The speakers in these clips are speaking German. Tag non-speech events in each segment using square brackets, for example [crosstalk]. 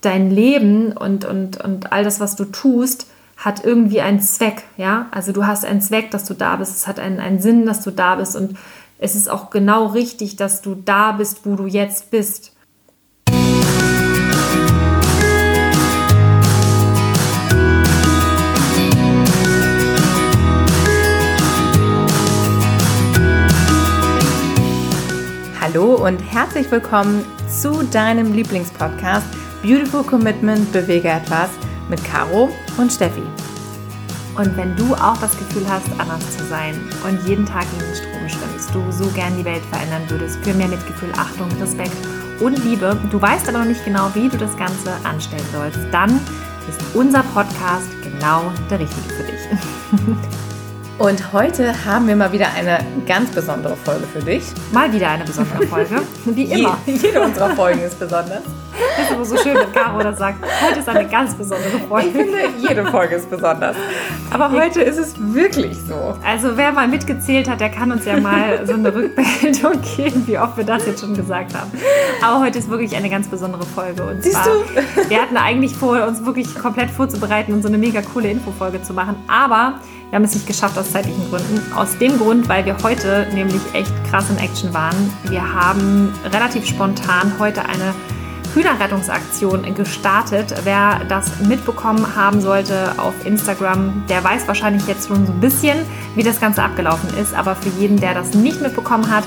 dein Leben und, und, und all das, was du tust, hat irgendwie einen Zweck, ja. Also du hast einen Zweck, dass du da bist, es hat einen, einen Sinn, dass du da bist und es ist auch genau richtig, dass du da bist, wo du jetzt bist. Hallo und herzlich willkommen zu deinem Lieblingspodcast Beautiful Commitment Bewege etwas mit Caro und Steffi. Und wenn du auch das Gefühl hast, anders zu sein und jeden Tag in den Strom schwimmst, du so gern die Welt verändern würdest für mehr Mitgefühl, Achtung, Respekt und Liebe, du weißt aber noch nicht genau, wie du das Ganze anstellen sollst, dann ist unser Podcast genau der richtige für dich. [laughs] Und heute haben wir mal wieder eine ganz besondere Folge für dich. Mal wieder eine besondere Folge, [laughs] wie immer. Je, jede unserer Folgen ist besonders. Das ist aber so schön, wenn Caro das sagt. Heute ist eine ganz besondere Folge. Ich finde, jede Folge ist besonders. Aber heute ist es wirklich so. Also wer mal mitgezählt hat, der kann uns ja mal so eine Rückmeldung [laughs] geben, wie oft wir das jetzt schon gesagt haben. Aber heute ist wirklich eine ganz besondere Folge. Und Siehst zwar, du? wir hatten eigentlich vor, uns wirklich komplett vorzubereiten und so eine mega coole Infofolge zu machen. Aber wir haben es nicht geschafft aus zeitlichen Gründen. Aus dem Grund, weil wir heute nämlich echt krass in Action waren. Wir haben relativ spontan heute eine Hühnerrettungsaktion gestartet. Wer das mitbekommen haben sollte auf Instagram, der weiß wahrscheinlich jetzt schon so ein bisschen, wie das Ganze abgelaufen ist. Aber für jeden, der das nicht mitbekommen hat,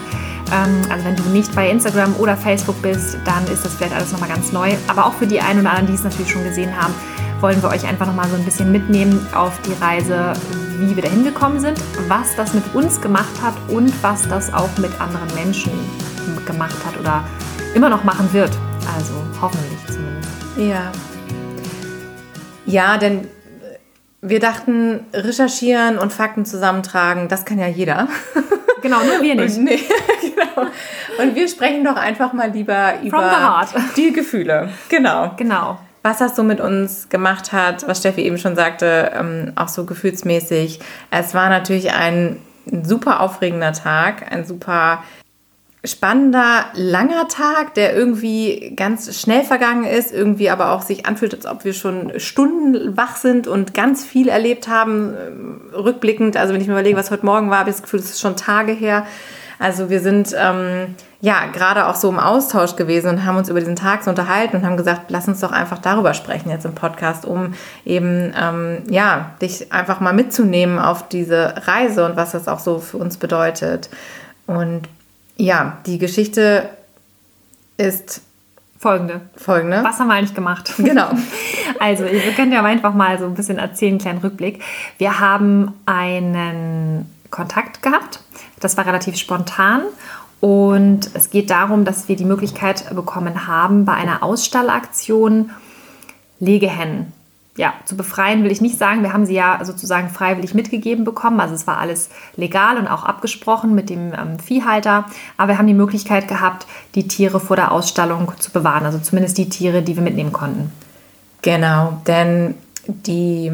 ähm, also wenn du nicht bei Instagram oder Facebook bist, dann ist das vielleicht alles nochmal ganz neu. Aber auch für die einen oder anderen, die es natürlich schon gesehen haben, wollen wir euch einfach nochmal so ein bisschen mitnehmen auf die Reise, wie wir dahin gekommen sind, was das mit uns gemacht hat und was das auch mit anderen Menschen gemacht hat oder immer noch machen wird. Also hoffentlich zumindest. Ja. Ja, denn wir dachten, recherchieren und Fakten zusammentragen, das kann ja jeder. Genau, nur wir [laughs] nicht. Und, nee, [laughs] genau. und wir sprechen doch einfach mal lieber über die Gefühle. Genau. Genau. Was das so mit uns gemacht hat, was Steffi eben schon sagte, ähm, auch so gefühlsmäßig. Es war natürlich ein super aufregender Tag, ein super spannender, langer Tag, der irgendwie ganz schnell vergangen ist, irgendwie aber auch sich anfühlt, als ob wir schon Stunden wach sind und ganz viel erlebt haben, äh, rückblickend. Also wenn ich mir überlege, was heute Morgen war, habe ich das Gefühl, es ist schon Tage her. Also wir sind ähm, ja gerade auch so im Austausch gewesen und haben uns über diesen Tag so unterhalten und haben gesagt, lass uns doch einfach darüber sprechen jetzt im Podcast, um eben ähm, ja dich einfach mal mitzunehmen auf diese Reise und was das auch so für uns bedeutet. Und ja, die Geschichte ist folgende. Folgende. Was haben wir eigentlich gemacht? [laughs] Genau. [laughs] Also, ihr könnt ja einfach mal so ein bisschen erzählen, einen kleinen Rückblick. Wir haben einen Kontakt gehabt. Das war relativ spontan. Und es geht darum, dass wir die Möglichkeit bekommen haben, bei einer Ausstallaktion Legehennen ja, zu befreien will ich nicht sagen. Wir haben sie ja sozusagen freiwillig mitgegeben bekommen. Also es war alles legal und auch abgesprochen mit dem ähm, Viehhalter. Aber wir haben die Möglichkeit gehabt, die Tiere vor der Ausstallung zu bewahren. Also zumindest die Tiere, die wir mitnehmen konnten. Genau, denn die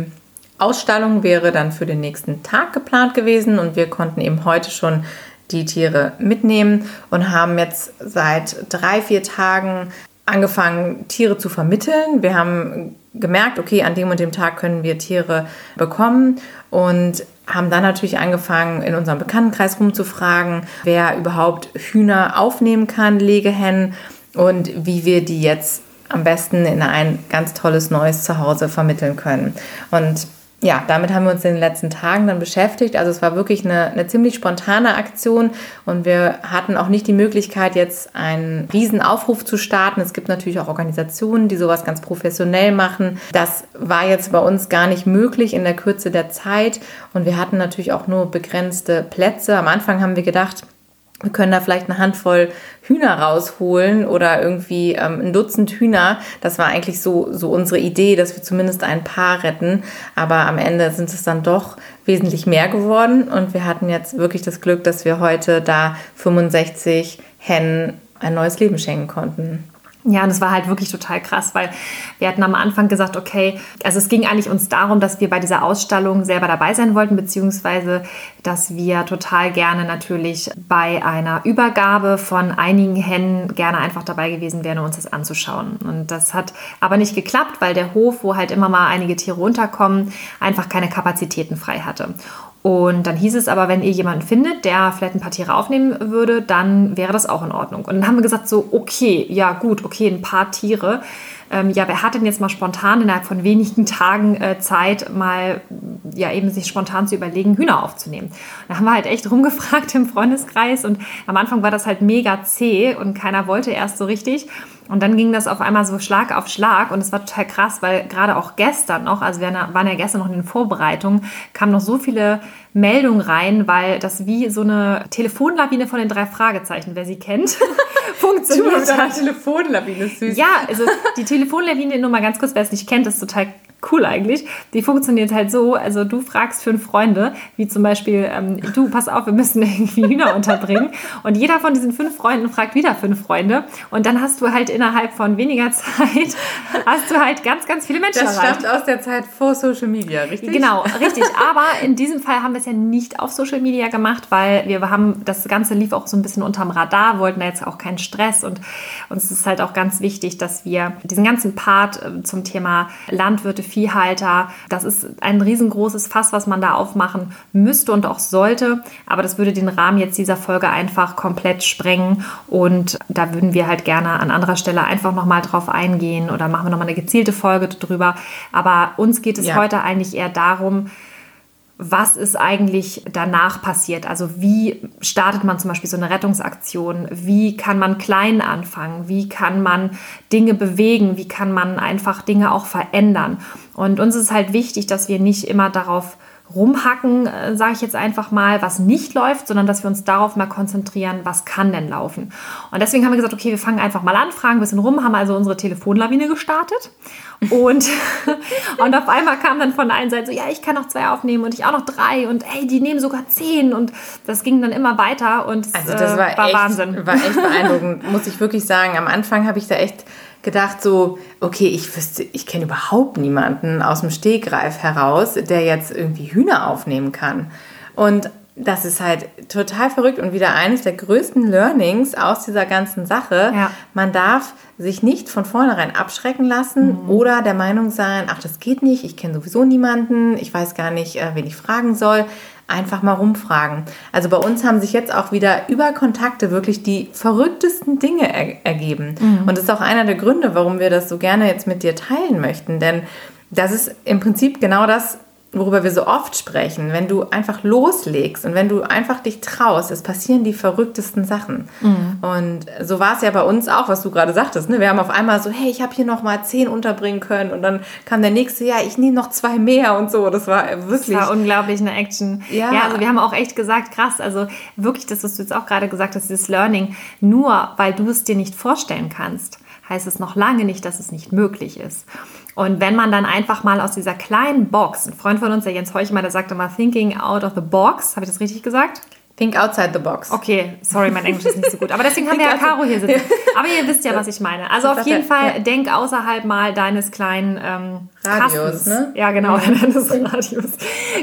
Ausstallung wäre dann für den nächsten Tag geplant gewesen und wir konnten eben heute schon die Tiere mitnehmen und haben jetzt seit drei, vier Tagen angefangen, Tiere zu vermitteln. Wir haben gemerkt, okay, an dem und dem Tag können wir Tiere bekommen und haben dann natürlich angefangen, in unserem Bekanntenkreis rumzufragen, wer überhaupt Hühner aufnehmen kann, Legehennen und wie wir die jetzt am besten in ein ganz tolles neues Zuhause vermitteln können. Und ja, damit haben wir uns in den letzten Tagen dann beschäftigt. Also es war wirklich eine, eine ziemlich spontane Aktion und wir hatten auch nicht die Möglichkeit, jetzt einen Riesenaufruf zu starten. Es gibt natürlich auch Organisationen, die sowas ganz professionell machen. Das war jetzt bei uns gar nicht möglich in der Kürze der Zeit und wir hatten natürlich auch nur begrenzte Plätze. Am Anfang haben wir gedacht, wir können da vielleicht eine Handvoll Hühner rausholen oder irgendwie ähm, ein Dutzend Hühner. Das war eigentlich so, so unsere Idee, dass wir zumindest ein paar retten. Aber am Ende sind es dann doch wesentlich mehr geworden. Und wir hatten jetzt wirklich das Glück, dass wir heute da 65 Hennen ein neues Leben schenken konnten. Ja, und es war halt wirklich total krass, weil wir hatten am Anfang gesagt, okay, also es ging eigentlich uns darum, dass wir bei dieser Ausstellung selber dabei sein wollten, beziehungsweise dass wir total gerne natürlich bei einer Übergabe von einigen Hennen gerne einfach dabei gewesen wären, uns das anzuschauen. Und das hat aber nicht geklappt, weil der Hof, wo halt immer mal einige Tiere runterkommen, einfach keine Kapazitäten frei hatte. Und dann hieß es aber, wenn ihr jemanden findet, der vielleicht ein paar Tiere aufnehmen würde, dann wäre das auch in Ordnung. Und dann haben wir gesagt, so, okay, ja gut, okay, ein paar Tiere. Ähm, ja, wer hat denn jetzt mal spontan innerhalb von wenigen [laughs] Tagen äh, Zeit, mal ja eben sich spontan zu überlegen, Hühner aufzunehmen? Da haben wir halt echt rumgefragt im Freundeskreis und am Anfang war das halt mega zäh und keiner wollte erst so richtig. Und dann ging das auf einmal so Schlag auf Schlag und es war total krass, weil gerade auch gestern noch, also wir waren ja gestern noch in den Vorbereitungen, kamen noch so viele Meldungen rein, weil das wie so eine Telefonlawine von den drei Fragezeichen, wer sie kennt, [laughs] funktioniert. Telefonlawine, süß. Ja, also die Telefonlawine, nur mal ganz kurz, wer es nicht kennt, ist total cool eigentlich. Die funktioniert halt so, also du fragst fünf Freunde, wie zum Beispiel, ähm, du, pass auf, wir müssen [laughs] irgendwie Hühner unterbringen. Und jeder von diesen fünf Freunden fragt wieder fünf Freunde. Und dann hast du halt innerhalb von weniger [laughs] Zeit, hast du halt ganz, ganz viele Menschen Das erreicht. stammt aus der Zeit vor Social Media, richtig? Genau, [laughs] richtig. Aber in diesem Fall haben wir es ja nicht auf Social Media gemacht, weil wir haben, das Ganze lief auch so ein bisschen unterm Radar, wollten da jetzt auch keinen Stress und uns ist halt auch ganz wichtig, dass wir diesen ganzen Part äh, zum Thema Landwirte, Viehhalter, das ist ein riesengroßes Fass, was man da aufmachen müsste und auch sollte. Aber das würde den Rahmen jetzt dieser Folge einfach komplett sprengen und da würden wir halt gerne an anderer Stelle einfach nochmal drauf eingehen oder machen wir nochmal eine gezielte Folge drüber. Aber uns geht es Ja. heute eigentlich eher darum, was ist eigentlich danach passiert? Also wie startet man zum Beispiel so eine Rettungsaktion? Wie kann man klein anfangen? Wie kann man Dinge bewegen? Wie kann man einfach Dinge auch verändern? Und uns ist halt wichtig, dass wir nicht immer darauf rumhacken, äh, sage ich jetzt einfach mal, was nicht läuft, sondern dass wir uns darauf mal konzentrieren, was kann denn laufen. Und deswegen haben wir gesagt, okay, wir fangen einfach mal an, fragen ein bisschen rum, haben also unsere Telefonlawine gestartet. Und, [laughs] und auf einmal kam dann von der einen Seite so, ja, ich kann noch zwei aufnehmen und ich auch noch drei und ey, die nehmen sogar zehn. Und das ging dann immer weiter und Also das äh, war, war echt, Wahnsinn. war echt [laughs] beeindruckend, muss ich wirklich sagen. Am Anfang habe ich da echt gedacht so, okay, ich wüsste, ich kenne überhaupt niemanden aus dem Stegreif heraus, der jetzt irgendwie Hühner aufnehmen kann. Und das ist halt total verrückt und wieder eines der größten Learnings aus dieser ganzen Sache. Ja. Man darf sich nicht von vornherein abschrecken lassen Mhm. oder der Meinung sein, ach, das geht nicht, ich kenne sowieso niemanden, ich weiß gar nicht, äh, wen ich fragen soll. Einfach mal rumfragen. Also bei uns haben sich jetzt auch wieder über Kontakte wirklich die verrücktesten Dinge er ergeben. Mhm. Und das ist auch einer der Gründe, warum wir das so gerne jetzt mit dir teilen möchten. Denn das ist im Prinzip genau das, worüber wir so oft sprechen. Wenn du einfach loslegst und wenn du einfach dich traust, es passieren die verrücktesten Sachen. Mhm. Und so war es ja bei uns auch, was du gerade sagtest. Ne? Wir haben auf einmal so, hey, ich habe hier noch mal zehn unterbringen können. Und dann kam der nächste, ja, ich nehme noch zwei mehr und so. Das war wirklich... Das war unglaublich eine Action. Ja. ja, also wir haben auch echt gesagt, krass, also wirklich das, was du jetzt auch gerade gesagt hast, dieses Learning, nur weil du es dir nicht vorstellen kannst, heißt es noch lange nicht, dass es nicht möglich ist. Und wenn man dann einfach mal aus dieser kleinen Box, ein Freund von uns, der Jens Heuchmann, der sagte mal, thinking out of the box, habe ich das richtig gesagt? Think outside the box. Okay, sorry, mein Englisch ist nicht so gut. Aber deswegen haben wir ja Caro hier sitzen. [laughs] Aber ihr wisst ja, was ich meine. Also auf jeden Fall, ja. denk außerhalb mal deines kleinen ähm, Radios, Kastens. ne? Ja, genau, [laughs] deines Radios.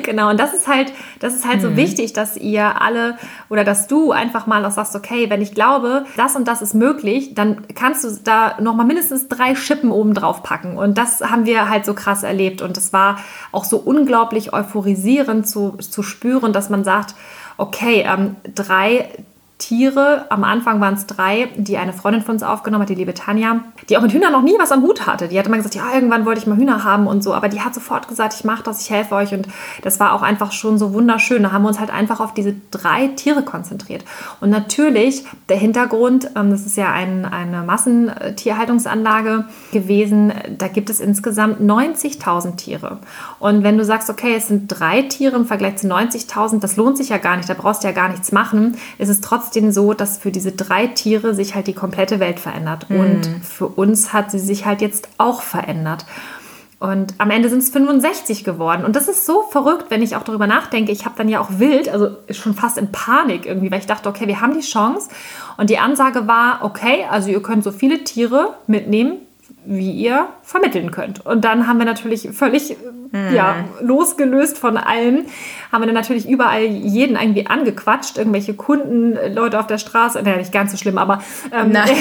Genau, und das ist halt, das ist halt Mhm. so wichtig, dass ihr alle oder dass du einfach mal auch sagst, okay, wenn ich glaube, das und das ist möglich, dann kannst du da nochmal mindestens drei Schippen oben drauf packen. Und das haben wir halt so krass erlebt. Und es war auch so unglaublich euphorisierend zu, zu spüren, dass man sagt, okay, ähm, drei Tiere, am Anfang waren es drei, die eine Freundin von uns aufgenommen hat, die liebe Tanja, die auch mit Hühnern noch nie was am Hut hatte. Die hat immer gesagt, ja, irgendwann wollte ich mal Hühner haben und so, aber die hat sofort gesagt, ich mache das, ich helfe euch und das war auch einfach schon so wunderschön. Da haben wir uns halt einfach auf diese drei Tiere konzentriert. Und natürlich der Hintergrund, ähm, das ist ja ein, eine Massentierhaltungsanlage gewesen, da gibt es insgesamt 90.000 Tiere. Und wenn du sagst, okay, es sind drei Tiere im Vergleich zu 90.000, das lohnt sich ja gar nicht, da brauchst du ja gar nichts machen, ist es trotzdem so, dass für diese drei Tiere sich halt die komplette Welt verändert. Und für uns hat sie sich halt jetzt auch verändert. Und am Ende sind es 65 geworden. Und das ist so verrückt, wenn ich auch darüber nachdenke. Ich habe dann ja auch wild, also schon fast in Panik irgendwie, weil ich dachte, okay, wir haben die Chance. Und die Ansage war, okay, also ihr könnt so viele Tiere mitnehmen, wie ihr vermitteln könnt. Und dann haben wir natürlich völlig mhm. ja, losgelöst von allem, haben wir dann natürlich überall jeden irgendwie angequatscht, irgendwelche Kunden, Leute auf der Straße, naja, nicht ganz so schlimm, aber... Ähm, Nein. [laughs]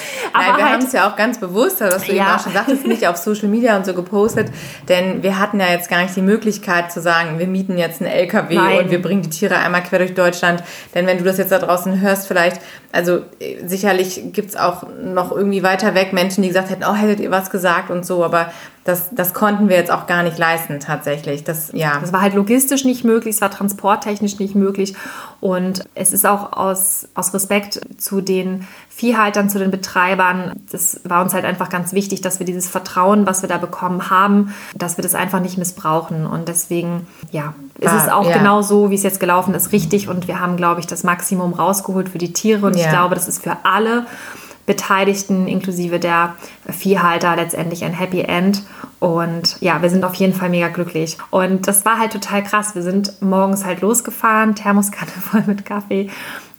[laughs] [laughs] aber Nein, wir halt, haben es ja auch ganz bewusst, was du ja. eben auch schon sagtest, nicht auf Social Media und so gepostet, denn wir hatten ja jetzt gar nicht die Möglichkeit zu sagen, wir mieten jetzt einen LKW Nein. und wir bringen die Tiere einmal quer durch Deutschland, denn wenn du das jetzt da draußen hörst, vielleicht, also äh, sicherlich gibt es auch noch irgendwie weiter weg Menschen, die gesagt hätten, oh, hättet ihr was gesagt und so, aber das, das konnten wir jetzt auch gar nicht leisten tatsächlich. Das, ja. das war halt logistisch nicht möglich, es war transporttechnisch nicht möglich und es ist auch aus, aus Respekt zu den Viehhaltern, zu den Betreibern, das war uns halt einfach ganz wichtig, dass wir dieses Vertrauen, was wir da bekommen haben, dass wir das einfach nicht missbrauchen und deswegen, ja, ist es auch ja. genau so, wie es jetzt gelaufen ist, richtig und wir haben, glaube ich, das Maximum rausgeholt für die Tiere und ja. ich glaube, das ist für alle Beteiligten inklusive der Viehhalter letztendlich ein Happy End. Und ja, wir sind auf jeden Fall mega glücklich. Und das war halt total krass. Wir sind morgens halt losgefahren, Thermoskanne [laughs] voll mit Kaffee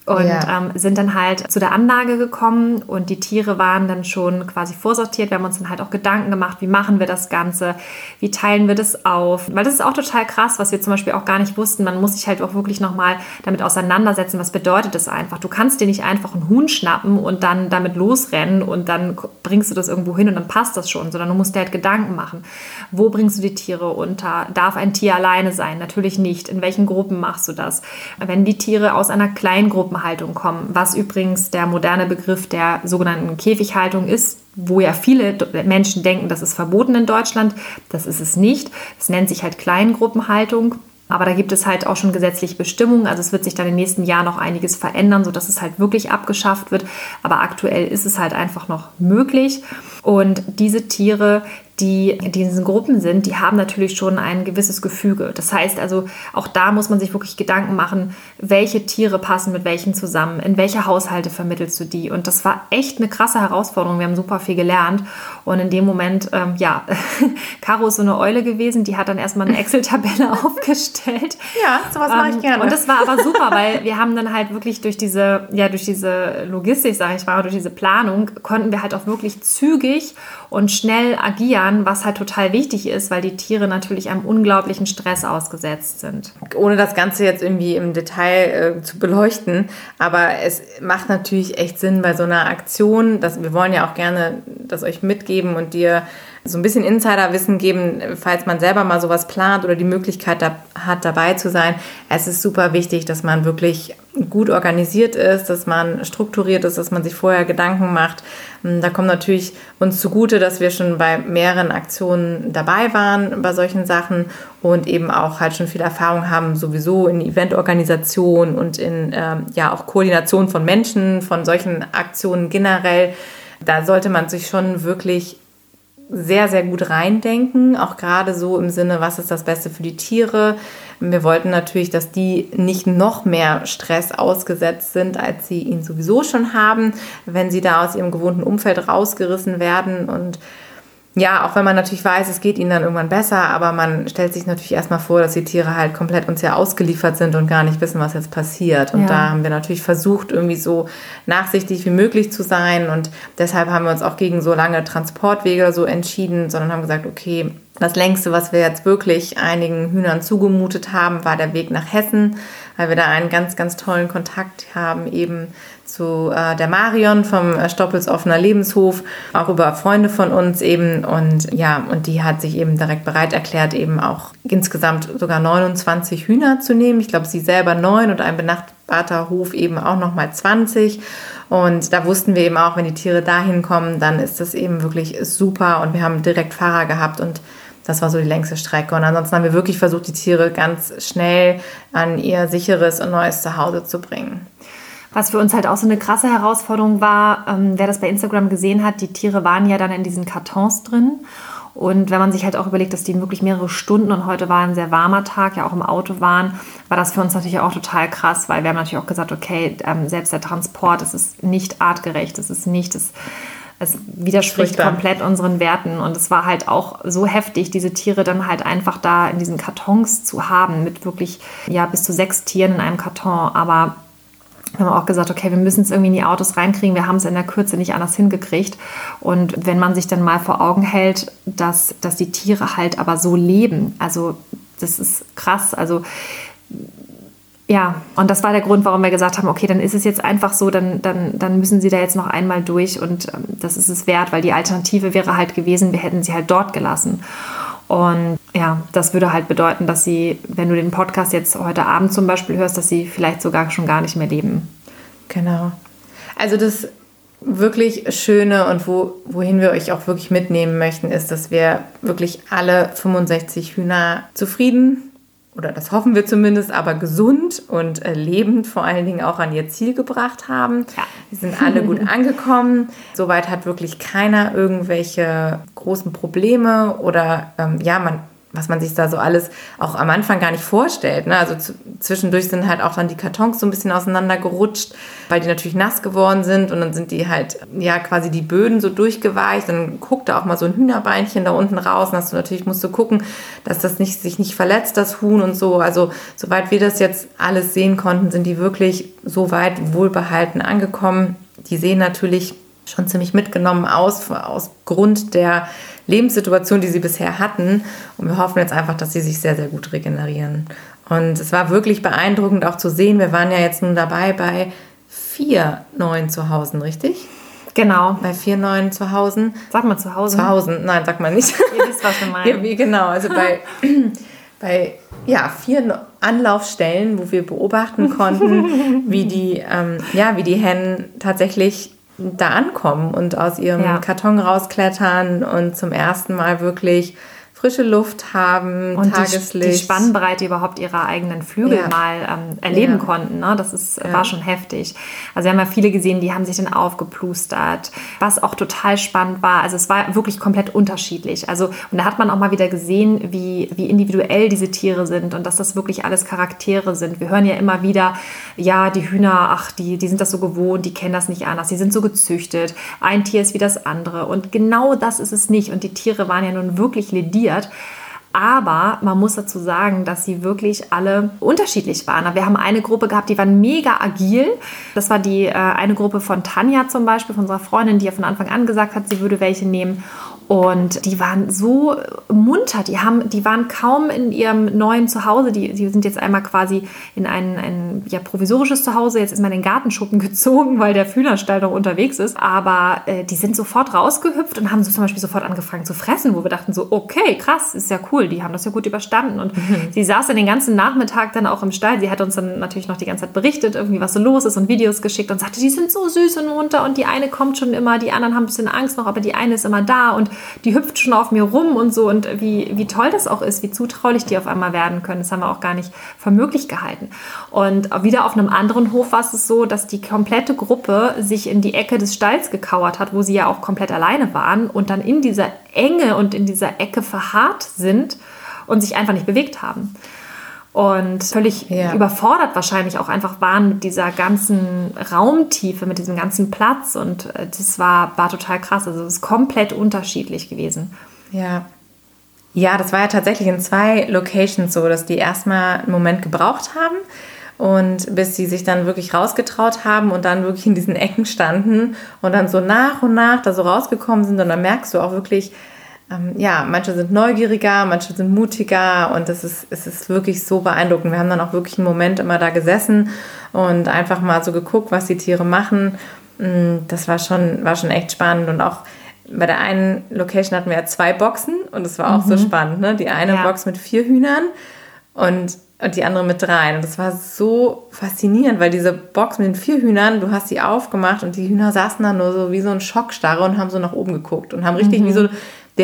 und ja. ähm, sind dann halt zu der Anlage gekommen und die Tiere waren dann schon quasi vorsortiert. Wir haben uns dann halt auch Gedanken gemacht, wie machen wir das Ganze, wie teilen wir das auf. Weil das ist auch total krass, was wir zum Beispiel auch gar nicht wussten. Man muss sich halt auch wirklich nochmal damit auseinandersetzen, was bedeutet das einfach. Du kannst dir nicht einfach einen Huhn schnappen und dann damit losrennen und dann bringst du das irgendwo hin und dann passt das schon, sondern du musst dir halt Gedanken machen. Wo bringst du die Tiere unter? Darf ein Tier alleine sein? Natürlich nicht. In welchen Gruppen machst du das? Wenn die Tiere aus einer kleinen Gruppe Gruppenhaltung kommen, was übrigens der moderne Begriff der sogenannten Käfighaltung ist, wo ja viele Menschen denken, das ist verboten in Deutschland. Das ist es nicht. Es nennt sich halt Kleingruppenhaltung. Aber da gibt es halt auch schon gesetzliche Bestimmungen. Also es wird sich dann im nächsten Jahr noch einiges verändern, sodass es halt wirklich abgeschafft wird. Aber aktuell ist es halt einfach noch möglich. Und diese Tiere, die in diesen Gruppen sind, die haben natürlich schon ein gewisses Gefüge. Das heißt also, auch da muss man sich wirklich Gedanken machen, welche Tiere passen mit welchen zusammen, in welche Haushalte vermittelst du die. Und das war echt eine krasse Herausforderung. Wir haben super viel gelernt. Und in dem Moment, ähm, ja, [laughs] Caro ist so eine Eule gewesen, die hat dann erstmal eine Excel-Tabelle [laughs] aufgestellt. Ja, sowas mache ich ähm, gerne. Und das war aber super, weil wir haben dann halt wirklich durch diese, ja, durch diese Logistik, sage ich mal, durch diese Planung, konnten wir halt auch wirklich zügig und schnell agieren, was halt total wichtig ist, weil die Tiere natürlich einem unglaublichen Stress ausgesetzt sind. Ohne das Ganze jetzt irgendwie im Detail äh, zu beleuchten, aber es macht natürlich echt Sinn bei so einer Aktion, dass wir wollen ja auch gerne das euch mitgeben und dir so ein bisschen Insiderwissen geben, falls man selber mal sowas plant oder die Möglichkeit da, hat, dabei zu sein. Es ist super wichtig, dass man wirklich gut organisiert ist, dass man strukturiert ist, dass man sich vorher Gedanken macht. Da kommt natürlich uns zugute, dass wir schon bei mehreren Aktionen dabei waren bei solchen Sachen und eben auch halt schon viel Erfahrung haben, sowieso in Eventorganisation und in ähm, ja auch Koordination von Menschen, von solchen Aktionen generell. Da sollte man sich schon wirklich sehr, sehr gut reindenken, auch gerade so im Sinne, was ist das Beste für die Tiere. Wir wollten natürlich, dass die nicht noch mehr Stress ausgesetzt sind, als sie ihn sowieso schon haben, wenn sie da aus ihrem gewohnten Umfeld rausgerissen werden und ja, auch wenn man natürlich weiß, es geht ihnen dann irgendwann besser, aber man stellt sich natürlich erstmal vor, dass die Tiere halt komplett uns ja ausgeliefert sind und gar nicht wissen, was jetzt passiert. Und ja. da haben wir natürlich versucht, irgendwie so nachsichtig wie möglich zu sein. Und deshalb haben wir uns auch gegen so lange Transportwege so entschieden, sondern haben gesagt, okay, das längste, was wir jetzt wirklich einigen Hühnern zugemutet haben, war der Weg nach Hessen, weil wir da einen ganz, ganz tollen Kontakt haben, eben zu äh, der Marion vom äh, Stoppels offener Lebenshof, auch über Freunde von uns eben. Und ja, und die hat sich eben direkt bereit erklärt, eben auch insgesamt sogar 29 Hühner zu nehmen. Ich glaube, sie selber neun und ein benachbarter Hof eben auch nochmal 20. Und da wussten wir eben auch, wenn die Tiere dahin kommen, dann ist das eben wirklich super. Und wir haben direkt Fahrer gehabt und das war so die längste Strecke. Und ansonsten haben wir wirklich versucht, die Tiere ganz schnell an ihr sicheres und neues Zuhause zu bringen. Was für uns halt auch so eine krasse Herausforderung war, ähm, wer das bei Instagram gesehen hat, die Tiere waren ja dann in diesen Kartons drin. Und wenn man sich halt auch überlegt, dass die wirklich mehrere Stunden und heute war ein sehr warmer Tag, ja auch im Auto waren, war das für uns natürlich auch total krass, weil wir haben natürlich auch gesagt, okay, ähm, selbst der Transport, das ist nicht artgerecht, das ist nicht das es widerspricht Furchtbar. komplett unseren Werten. Und es war halt auch so heftig, diese Tiere dann halt einfach da in diesen Kartons zu haben, mit wirklich, ja, bis zu sechs Tieren in einem Karton. Aber wir haben auch gesagt, okay, wir müssen es irgendwie in die Autos reinkriegen. Wir haben es in der Kürze nicht anders hingekriegt. Und wenn man sich dann mal vor Augen hält, dass, dass die Tiere halt aber so leben, also das ist krass. Also ja, und das war der Grund, warum wir gesagt haben, okay, dann ist es jetzt einfach so, dann, dann, dann müssen sie da jetzt noch einmal durch und ähm, das ist es wert, weil die Alternative wäre halt gewesen, wir hätten sie halt dort gelassen. Und ja, das würde halt bedeuten, dass sie, wenn du den Podcast jetzt heute Abend zum Beispiel hörst, dass sie vielleicht sogar schon gar nicht mehr leben. Genau. Also das wirklich Schöne und wo, wohin wir euch auch wirklich mitnehmen möchten, ist, dass wir wirklich alle 65 Hühner zufrieden oder das hoffen wir zumindest, aber gesund und äh, lebend vor allen Dingen auch an ihr Ziel gebracht haben. Ja. Die sind alle gut [laughs] angekommen. Soweit hat wirklich keiner irgendwelche großen Probleme oder ähm, ja, man was man sich da so alles auch am Anfang gar nicht vorstellt. Ne? Also zwischendurch sind halt auch dann die Kartons so ein bisschen auseinandergerutscht, weil die natürlich nass geworden sind und dann sind die halt, ja, quasi die Böden so durchgeweicht. Dann guckt da auch mal so ein Hühnerbeinchen da unten raus und hast du natürlich musst du gucken, dass das nicht, sich nicht verletzt, das Huhn und so. Also soweit wir das jetzt alles sehen konnten, sind die wirklich so weit wohlbehalten angekommen. Die sehen natürlich schon ziemlich mitgenommen aus, aus Grund der Lebenssituation, die sie bisher hatten. Und wir hoffen jetzt einfach, dass sie sich sehr, sehr gut regenerieren. Und es war wirklich beeindruckend auch zu sehen. Wir waren ja jetzt nun dabei bei vier neuen Zuhause, richtig? Genau. Bei vier neuen Zuhause. Sag mal Zuhause. Zuhause, nein, sag mal nicht. [laughs] Ihr wisst, was wir meinen. Ja, genau, also bei, [clears throat] bei ja, vier Anlaufstellen, wo wir beobachten konnten, wie die, ähm, ja, wie die Hennen tatsächlich da ankommen und aus ihrem ja. Karton rausklettern und zum ersten Mal wirklich frische Luft haben, und Tageslicht. Die, die Spannbreite überhaupt ihrer eigenen Flügel ja. mal ähm, erleben ja. konnten. Ne? Das ist, ja. war schon heftig. Also wir haben ja viele gesehen, die haben sich dann aufgeplustert, was auch total spannend war. Also es war wirklich komplett unterschiedlich. Also und da hat man auch mal wieder gesehen, wie, wie individuell diese Tiere sind und dass das wirklich alles Charaktere sind. Wir hören ja immer wieder, ja, die Hühner, ach, die, die sind das so gewohnt, die kennen das nicht anders, die sind so gezüchtet. Ein Tier ist wie das andere. Und genau das ist es nicht. Und die Tiere waren ja nun wirklich lediert passiert. Aber man muss dazu sagen, dass sie wirklich alle unterschiedlich waren. Wir haben eine Gruppe gehabt, die waren mega agil. Das war die äh, eine Gruppe von Tanja zum Beispiel, von unserer Freundin, die ja von Anfang an gesagt hat, sie würde welche nehmen. Und die waren so munter, die, haben, die waren kaum in ihrem neuen Zuhause. Die, die sind jetzt einmal quasi in ein, ein ja, provisorisches Zuhause. Jetzt ist man in den Gartenschuppen [laughs] gezogen, weil der Fühlerstall noch unterwegs ist. Aber äh, die sind sofort rausgehüpft und haben so zum Beispiel sofort angefangen zu fressen, wo wir dachten so, okay, krass, ist ja cool, die haben das ja gut überstanden. Und mhm. sie saß dann den ganzen Nachmittag dann auch im Stall. Sie hat uns dann natürlich noch die ganze Zeit berichtet, irgendwie was so los ist und Videos geschickt und sagte, die sind so süß und munter und die eine kommt schon immer, die anderen haben ein bisschen Angst noch, aber die eine ist immer da und die hüpft schon auf mir rum und so und wie, wie toll das auch ist, wie zutraulich die auf einmal werden können. Das haben wir auch gar nicht für möglich gehalten. Und wieder auf einem anderen Hof war es so, dass die komplette Gruppe sich in die Ecke des Stalls gekauert hat, wo sie ja auch komplett alleine waren und dann in dieser Enge und in dieser Ecke verharrt sind und sich einfach nicht bewegt haben und völlig ja. überfordert wahrscheinlich auch einfach waren mit dieser ganzen Raumtiefe, mit diesem ganzen Platz und äh, das war, war total krass. Also es ist komplett unterschiedlich gewesen. Ja. Ja, das war ja tatsächlich in zwei Locations so, dass die erstmal einen Moment gebraucht haben und bis sie sich dann wirklich rausgetraut haben und dann wirklich in diesen Ecken standen und dann so nach und nach da so rausgekommen sind und dann merkst du auch wirklich, ähm, ja, manche sind neugieriger, manche sind mutiger und es ist, es ist wirklich so beeindruckend. Wir haben dann auch wirklich einen Moment immer da gesessen und einfach mal so geguckt, was die Tiere machen. Mm, das war schon, war schon echt spannend und auch bei der einen Location hatten wir ja zwei Boxen und es war auch mhm. so spannend. Ne? Die eine ja. Box mit vier Hühnern und, und die andere mit drei. Und das war so faszinierend, weil diese Box mit den vier Hühnern, du hast sie aufgemacht und die Hühner saßen da nur so wie so ein Schockstarre und haben so nach oben geguckt und haben richtig mhm. wie so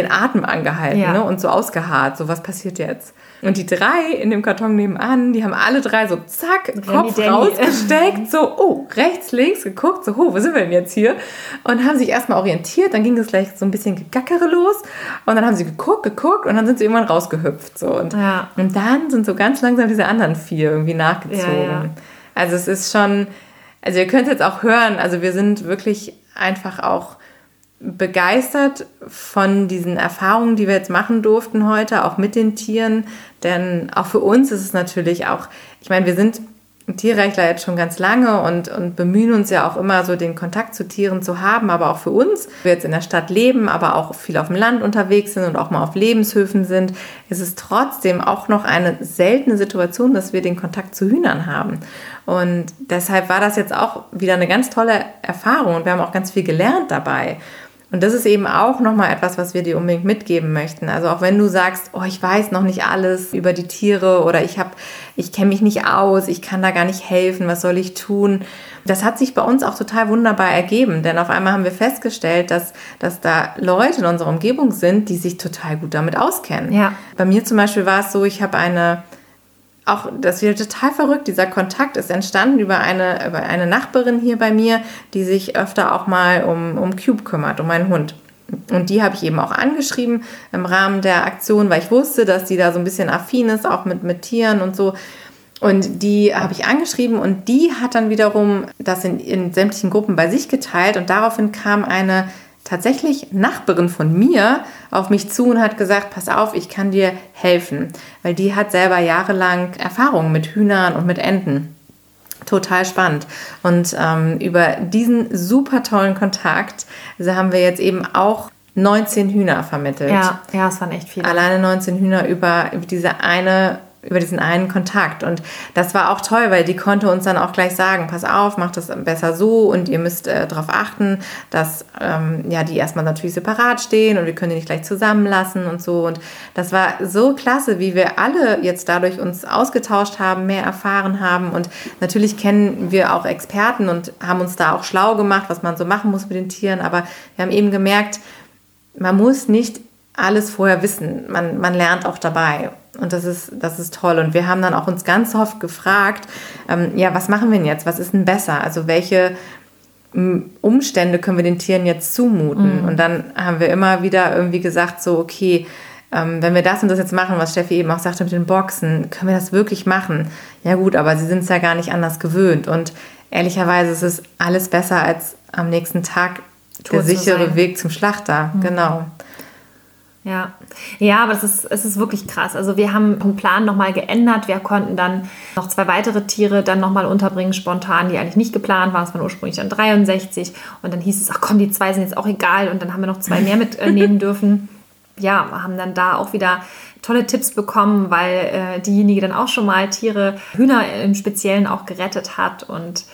den Atem angehalten ja. ne? und so ausgeharrt, so was passiert jetzt. Und die drei in dem Karton nebenan, die haben alle drei so zack, Kopf Danny. rausgesteckt, so, oh, rechts, links geguckt, so, oh, wo sind wir denn jetzt hier? Und haben sich erstmal orientiert, dann ging es gleich so ein bisschen Gegackere los und dann haben sie geguckt, geguckt und dann sind sie irgendwann rausgehüpft. So. Und, ja. und dann sind so ganz langsam diese anderen vier irgendwie nachgezogen. Ja, also es ist schon, also ihr könnt jetzt auch hören, also wir sind wirklich einfach auch begeistert von diesen Erfahrungen, die wir jetzt machen durften heute, auch mit den Tieren. Denn auch für uns ist es natürlich auch, ich meine, wir sind Tierrechtler jetzt schon ganz lange und, und bemühen uns ja auch immer so den Kontakt zu Tieren zu haben, aber auch für uns, wir jetzt in der Stadt leben, aber auch viel auf dem Land unterwegs sind und auch mal auf Lebenshöfen sind, ist es trotzdem auch noch eine seltene Situation, dass wir den Kontakt zu Hühnern haben. Und deshalb war das jetzt auch wieder eine ganz tolle Erfahrung und wir haben auch ganz viel gelernt dabei. Und das ist eben auch nochmal etwas, was wir dir unbedingt mitgeben möchten. Also auch wenn du sagst, oh, ich weiß noch nicht alles über die Tiere oder ich habe, ich kenne mich nicht aus, ich kann da gar nicht helfen, was soll ich tun? Das hat sich bei uns auch total wunderbar ergeben, denn auf einmal haben wir festgestellt, dass, dass da Leute in unserer Umgebung sind, die sich total gut damit auskennen. Ja. Bei mir zum Beispiel war es so, ich habe eine auch das wird total verrückt. Dieser Kontakt ist entstanden über eine, über eine Nachbarin hier bei mir, die sich öfter auch mal um, um Cube kümmert, um meinen Hund. Und die habe ich eben auch angeschrieben im Rahmen der Aktion, weil ich wusste, dass die da so ein bisschen affin ist, auch mit, mit Tieren und so. Und die habe ich angeschrieben und die hat dann wiederum das in, in sämtlichen Gruppen bei sich geteilt und daraufhin kam eine tatsächlich Nachbarin von mir auf mich zu und hat gesagt, pass auf, ich kann dir helfen, weil die hat selber jahrelang Erfahrungen mit Hühnern und mit Enten. Total spannend. Und ähm, über diesen super tollen Kontakt also haben wir jetzt eben auch 19 Hühner vermittelt. Ja, ja, es waren echt viele. Alleine 19 Hühner über, über diese eine über diesen einen Kontakt. Und das war auch toll, weil die konnte uns dann auch gleich sagen, pass auf, macht das besser so und ihr müsst äh, darauf achten, dass ähm, ja, die erstmal natürlich separat stehen und wir können die nicht gleich zusammenlassen und so. Und das war so klasse, wie wir alle jetzt dadurch uns ausgetauscht haben, mehr erfahren haben. Und natürlich kennen wir auch Experten und haben uns da auch schlau gemacht, was man so machen muss mit den Tieren. Aber wir haben eben gemerkt, man muss nicht alles vorher wissen. Man, man lernt auch dabei. Und das ist, das ist toll. Und wir haben dann auch uns ganz oft gefragt, ähm, ja, was machen wir denn jetzt? Was ist denn besser? Also welche Umstände können wir den Tieren jetzt zumuten? Mhm. Und dann haben wir immer wieder irgendwie gesagt, so, okay, ähm, wenn wir das und das jetzt machen, was Steffi eben auch sagte mit den Boxen, können wir das wirklich machen? Ja gut, aber sie sind es ja gar nicht anders gewöhnt. Und ehrlicherweise ist es alles besser als am nächsten Tag der sichere Weg zum Schlachter. Mhm. Genau. Ja, ja, aber es ist, es ist wirklich krass. Also wir haben den Plan nochmal geändert. Wir konnten dann noch zwei weitere Tiere dann nochmal unterbringen, spontan, die eigentlich nicht geplant waren. Es waren ursprünglich dann 63. Und dann hieß es, ach komm, die zwei sind jetzt auch egal. Und dann haben wir noch zwei mehr mitnehmen [laughs] dürfen. Ja, haben dann da auch wieder tolle Tipps bekommen, weil äh, diejenige dann auch schon mal Tiere, Hühner im Speziellen auch gerettet hat. Und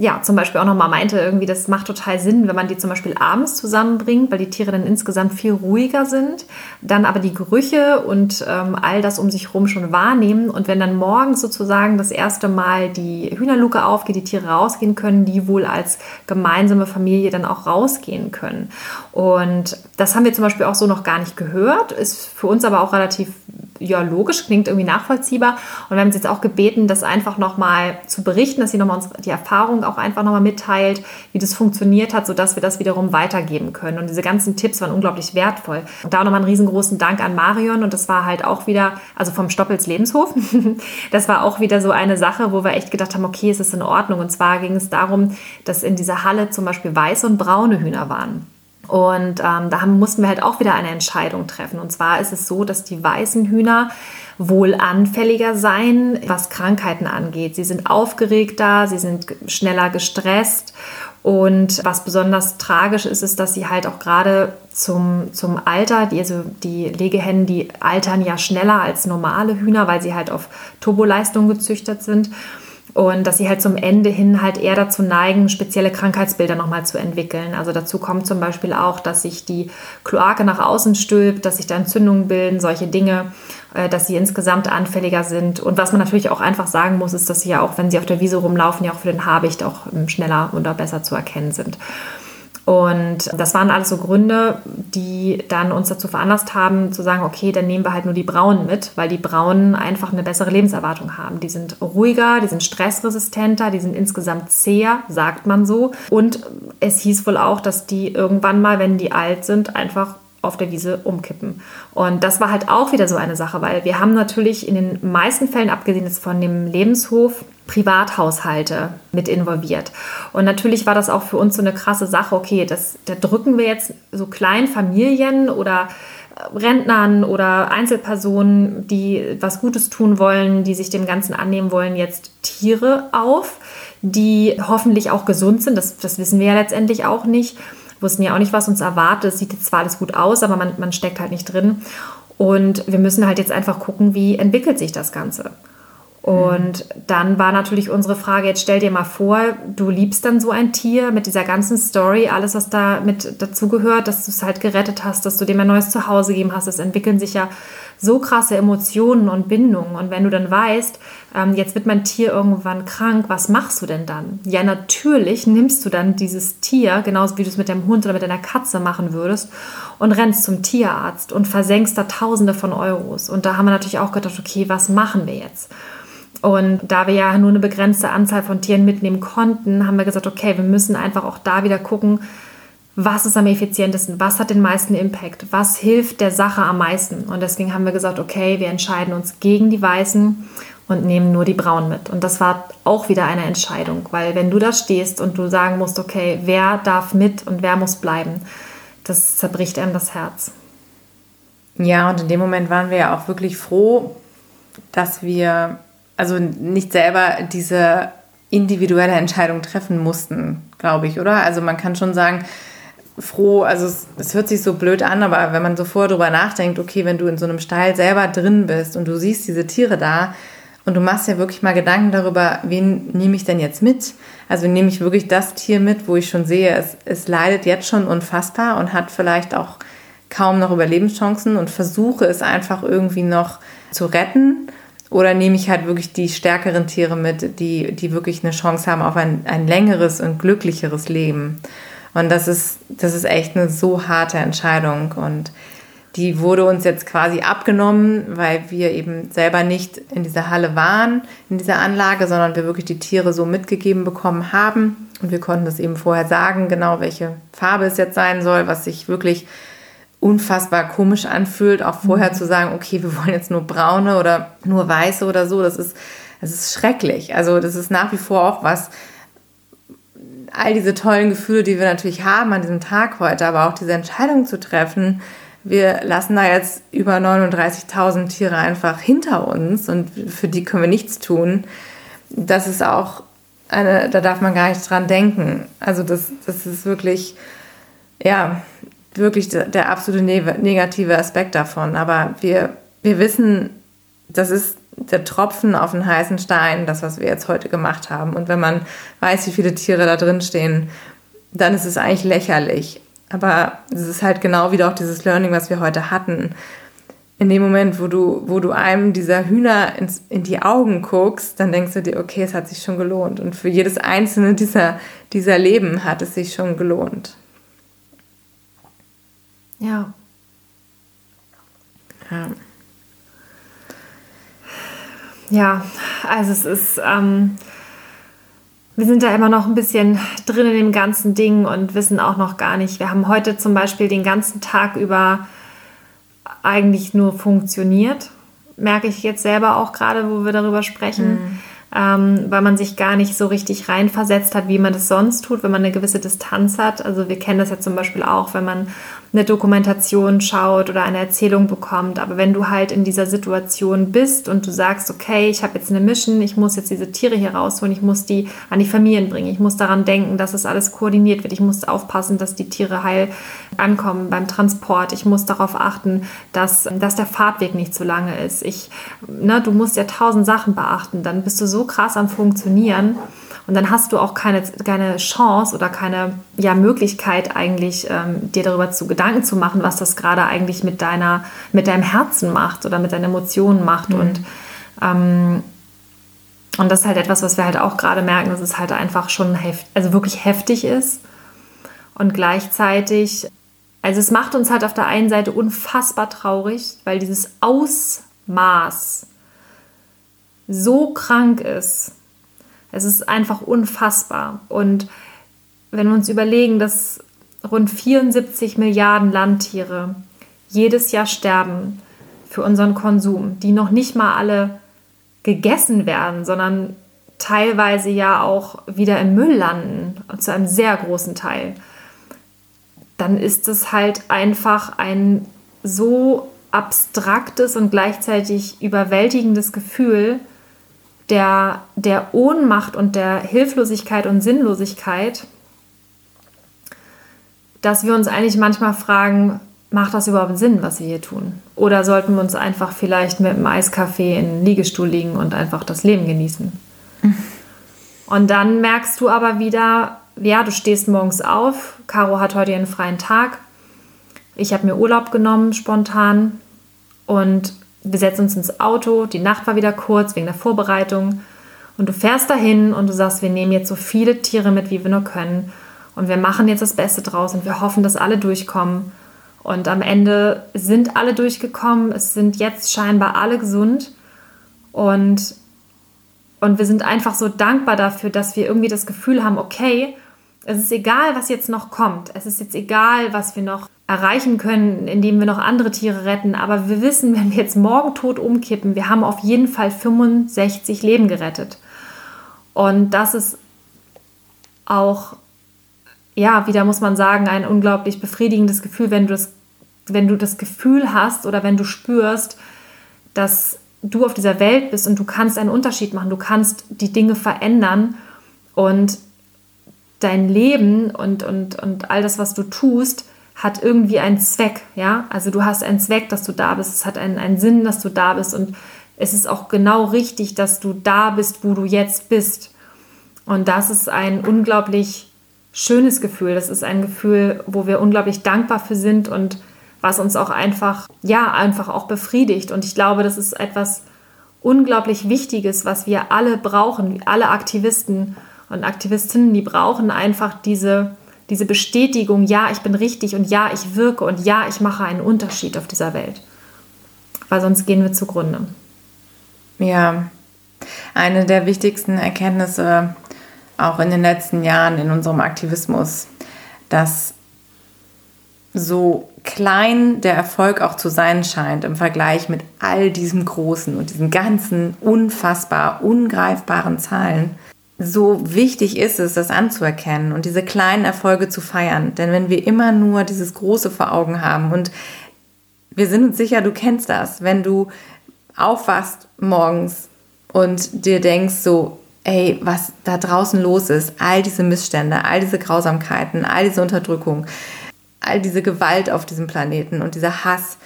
ja, zum Beispiel auch nochmal meinte, irgendwie, das macht total Sinn, wenn man die zum Beispiel abends zusammenbringt, weil die Tiere dann insgesamt viel ruhiger sind, dann aber die Gerüche und ähm, all das um sich herum schon wahrnehmen. Und wenn dann morgens sozusagen das erste Mal die Hühnerluke aufgeht, die Tiere rausgehen können, die wohl als gemeinsame Familie dann auch rausgehen können. Und das haben wir zum Beispiel auch so noch gar nicht gehört, ist für uns aber auch relativ ja, logisch, klingt irgendwie nachvollziehbar. Und wir haben uns jetzt auch gebeten, das einfach nochmal zu berichten, dass sie nochmal uns die Erfahrung auch einfach nochmal mitteilt, wie das funktioniert hat, sodass wir das wiederum weitergeben können. Und diese ganzen Tipps waren unglaublich wertvoll. Und da nochmal einen riesengroßen Dank an Marion. Und das war halt auch wieder, also vom Stoppels Lebenshof, [laughs] das war auch wieder so eine Sache, wo wir echt gedacht haben, okay, es ist in Ordnung. Und zwar ging es darum, dass in dieser Halle zum Beispiel weiße und braune Hühner waren. Und ähm, da mussten wir halt auch wieder eine Entscheidung treffen. Und zwar ist es so, dass die weißen Hühner wohl anfälliger seien, was Krankheiten angeht. Sie sind aufgeregter, sie sind schneller gestresst. Und was besonders tragisch ist, ist, dass sie halt auch gerade zum, zum Alter, die, also die Legehennen, die altern ja schneller als normale Hühner, weil sie halt auf Turboleistung gezüchtet sind und dass sie halt zum Ende hin halt eher dazu neigen, spezielle Krankheitsbilder nochmal zu entwickeln. Also dazu kommt zum Beispiel auch, dass sich die Kloake nach außen stülpt, dass sich da Entzündungen bilden, solche Dinge, äh, dass sie insgesamt anfälliger sind. Und was man natürlich auch einfach sagen muss, ist, dass sie ja auch, wenn sie auf der Wiese rumlaufen, ja auch für den Habicht auch ähm, schneller oder besser zu erkennen sind. Und das waren alles so Gründe, die dann uns dazu veranlasst haben, zu sagen, okay, dann nehmen wir halt nur die Braunen mit, weil die Braunen einfach eine bessere Lebenserwartung haben. Die sind ruhiger, die sind stressresistenter, die sind insgesamt zäher, sagt man so. Und es hieß wohl auch, dass die irgendwann mal, wenn die alt sind, einfach auf der Wiese umkippen. Und das war halt auch wieder so eine Sache, weil wir haben natürlich in den meisten Fällen, abgesehen jetzt von dem Lebenshof, Privathaushalte mit involviert. Und natürlich war das auch für uns so eine krasse Sache. Okay, das, da drücken wir jetzt so kleinen Familien oder Rentnern oder Einzelpersonen, die was Gutes tun wollen, die sich dem Ganzen annehmen wollen, jetzt Tiere auf, die hoffentlich auch gesund sind. Das, das wissen wir ja letztendlich auch nicht. Wussten ja auch nicht, was uns erwartet. Es sieht jetzt zwar alles gut aus, aber man, man steckt halt nicht drin. Und wir müssen halt jetzt einfach gucken, wie entwickelt sich das Ganze. Und dann war natürlich unsere Frage, jetzt stell dir mal vor, du liebst dann so ein Tier mit dieser ganzen Story, alles, was da mit dazugehört, dass du es halt gerettet hast, dass du dem ein neues Zuhause gegeben hast. Es entwickeln sich ja so krasse Emotionen und Bindungen. Und wenn du dann weißt, ähm, jetzt wird mein Tier irgendwann krank, was machst du denn dann? Ja, natürlich nimmst du dann dieses Tier, genauso wie du es mit deinem Hund oder mit deiner Katze machen würdest, und rennst zum Tierarzt und versenkst da Tausende von Euros. Und da haben wir natürlich auch gedacht, okay, was machen wir jetzt? Und da wir ja nur eine begrenzte Anzahl von Tieren mitnehmen konnten, haben wir gesagt, okay, wir müssen einfach auch da wieder gucken, was ist am effizientesten, was hat den meisten Impact, was hilft der Sache am meisten. Und deswegen haben wir gesagt, okay, wir entscheiden uns gegen die Weißen und nehmen nur die Braunen mit. Und das war auch wieder eine Entscheidung, weil wenn du da stehst und du sagen musst, okay, wer darf mit und wer muss bleiben, das zerbricht einem das Herz. Ja, und in dem Moment waren wir ja auch wirklich froh, dass wir also nicht selber diese individuelle Entscheidung treffen mussten, glaube ich, oder? Also man kann schon sagen, froh, also es, es, hört sich so blöd an, aber wenn man so vorher drüber nachdenkt, okay, wenn du in so einem Stall selber drin bist und du siehst diese Tiere da und du machst ja wirklich mal Gedanken darüber, wen nehme ich denn jetzt mit? Also nehme ich wirklich das Tier mit, wo ich schon sehe, es, es leidet jetzt schon unfassbar und hat vielleicht auch kaum noch Überlebenschancen und versuche es einfach irgendwie noch zu retten oder nehme ich halt wirklich die stärkeren Tiere mit, die, die wirklich eine Chance haben auf ein, ein längeres und glücklicheres Leben? Und das ist, das ist echt eine so harte Entscheidung. Und die wurde uns jetzt quasi abgenommen, weil wir eben selber nicht in dieser Halle waren, in dieser Anlage, sondern wir wirklich die Tiere so mitgegeben bekommen haben. Und wir konnten das eben vorher sagen, genau welche Farbe es jetzt sein soll, was sich wirklich unfassbar komisch anfühlt, auch vorher mhm. zu sagen, okay, wir wollen jetzt nur braune oder nur weiße oder so, das ist, das ist schrecklich. Also das ist nach wie vor auch was, all diese tollen Gefühle, die wir natürlich haben an diesem Tag heute, aber auch diese Entscheidung zu treffen, wir lassen da jetzt über 39.000 Tiere einfach hinter uns und für die können wir nichts tun. Das ist auch eine, da darf man gar nicht dran denken. Also das, das ist wirklich, ja, wirklich der, absolute negative Aspekt davon. Aber wir, wir wissen, das ist der Tropfen auf den heißen Stein, das, was wir jetzt heute gemacht haben. Und wenn man weiß, wie viele Tiere da drin stehen, dann ist es eigentlich lächerlich. Aber es ist halt genau wieder auch dieses Learning, was wir heute hatten. In dem Moment, wo du, wo du einem dieser Hühner ins, in die Augen guckst, dann denkst du dir, okay, es hat sich schon gelohnt. Und für jedes einzelne dieser, dieser Leben hat es sich schon gelohnt. Ja. Ja. Ja, also es ist, ähm, wir sind da immer noch ein bisschen drin in dem ganzen Ding und wissen auch noch gar nicht. Wir haben heute zum Beispiel den ganzen Tag über eigentlich nur funktioniert. Merke ich jetzt selber auch gerade, wo wir darüber sprechen. Mhm ähm, weil man sich gar nicht so richtig reinversetzt hat, wie man das sonst tut, wenn man eine gewisse Distanz hat. Also wir kennen das ja zum Beispiel auch, wenn man eine Dokumentation schaut oder eine Erzählung bekommt. Aber wenn du halt in dieser Situation bist und du sagst, okay, ich habe jetzt eine Mission, ich muss jetzt diese Tiere hier rausholen, ich muss die an die Familien bringen, ich muss daran denken, dass es alles koordiniert wird, ich muss aufpassen, dass die Tiere heil ankommen beim Transport, ich muss darauf achten, dass, dass der Fahrtweg nicht zu lange ist. Ich, ne, du musst ja tausend Sachen beachten, dann bist du so krass am Funktionieren. Und dann hast du auch keine, keine Chance oder keine ja, Möglichkeit, eigentlich ähm, dir darüber zu Gedanken zu machen, was das gerade eigentlich mit, deiner, mit deinem Herzen macht oder mit deinen Emotionen macht. Mhm. Und, ähm, und das ist halt etwas, was wir halt auch gerade merken, dass es halt einfach schon heft, also wirklich heftig ist. Und gleichzeitig, also es macht uns halt auf der einen Seite unfassbar traurig, weil dieses Ausmaß so krank ist es ist einfach unfassbar. Und wenn wir uns überlegen, dass rund 74 Milliarden Landtiere jedes Jahr sterben für unseren Konsum, die noch nicht mal alle gegessen werden, sondern teilweise ja auch wieder im Müll landen, zu einem sehr großen Teil, dann ist es halt einfach ein so abstraktes und gleichzeitig überwältigendes Gefühl der, der Ohnmacht und der Hilflosigkeit und Sinnlosigkeit, dass wir uns eigentlich manchmal fragen, macht das überhaupt Sinn, was wir hier tun? Oder sollten wir uns einfach vielleicht mit einem Eiskaffee in den Liegestuhl liegen und einfach das Leben genießen? [laughs] Und dann merkst du aber wieder, ja, du stehst morgens auf, Caro hat heute ihren freien Tag, ich habe mir Urlaub genommen spontan und wir setzen uns ins Auto, die Nacht war wieder kurz wegen der Vorbereitung. Und du fährst dahin und du sagst, wir nehmen jetzt so viele Tiere mit, wie wir nur können. Und wir machen jetzt das Beste draus und wir hoffen, dass alle durchkommen. Und am Ende sind alle durchgekommen, es sind jetzt scheinbar alle gesund. Und, und wir sind einfach so dankbar dafür, dass wir irgendwie das Gefühl haben, okay, es ist egal, was jetzt noch kommt, es ist jetzt egal, was wir noch erreichen können, indem wir noch andere Tiere retten, aber wir wissen, [laughs] wenn wir jetzt morgen tot umkippen, wir haben auf jeden Fall 65 Leben gerettet. Und das ist auch ja, wieder muss man sagen, ein unglaublich befriedigendes Gefühl, wenn du das, wenn du das Gefühl hast oder wenn du spürst, dass du auf dieser Welt bist und du kannst einen Unterschied machen, du kannst die Dinge verändern. Und dein Leben und, und, und all das, was du tust, hat irgendwie einen Zweck, ja. Also du hast einen Zweck, dass du da bist, es hat einen, einen Sinn, dass du da bist und es ist auch genau richtig, dass du da bist, wo du jetzt bist. Und das ist ein unglaublich schönes Gefühl. Das ist ein Gefühl, wo wir unglaublich dankbar für sind und was uns auch einfach, ja, einfach auch befriedigt. Und ich glaube, das ist etwas unglaublich Wichtiges, was wir alle brauchen, alle Aktivisten und Aktivistinnen, die brauchen einfach diese, diese Bestätigung, ja, ich bin richtig und ja, ich wirke und ja, ich mache einen Unterschied auf dieser Welt. Weil sonst gehen wir zugrunde. Ja, eine der wichtigsten Erkenntnisse auch in den letzten Jahren in unserem Aktivismus, dass so klein der Erfolg auch zu sein scheint im Vergleich mit all diesem Großen und diesen ganzen unfassbar ungreifbaren Zahlen, so wichtig ist es, das anzuerkennen und diese kleinen Erfolge zu feiern. Denn wenn wir immer nur dieses Große vor Augen haben und wir sind uns sicher, du kennst das, wenn du aufwachst morgens und dir denkst so, ey, was da draußen los ist, all diese Missstände, all diese Grausamkeiten, all diese Unterdrückung, all diese Gewalt auf diesem Planeten und dieser Hass,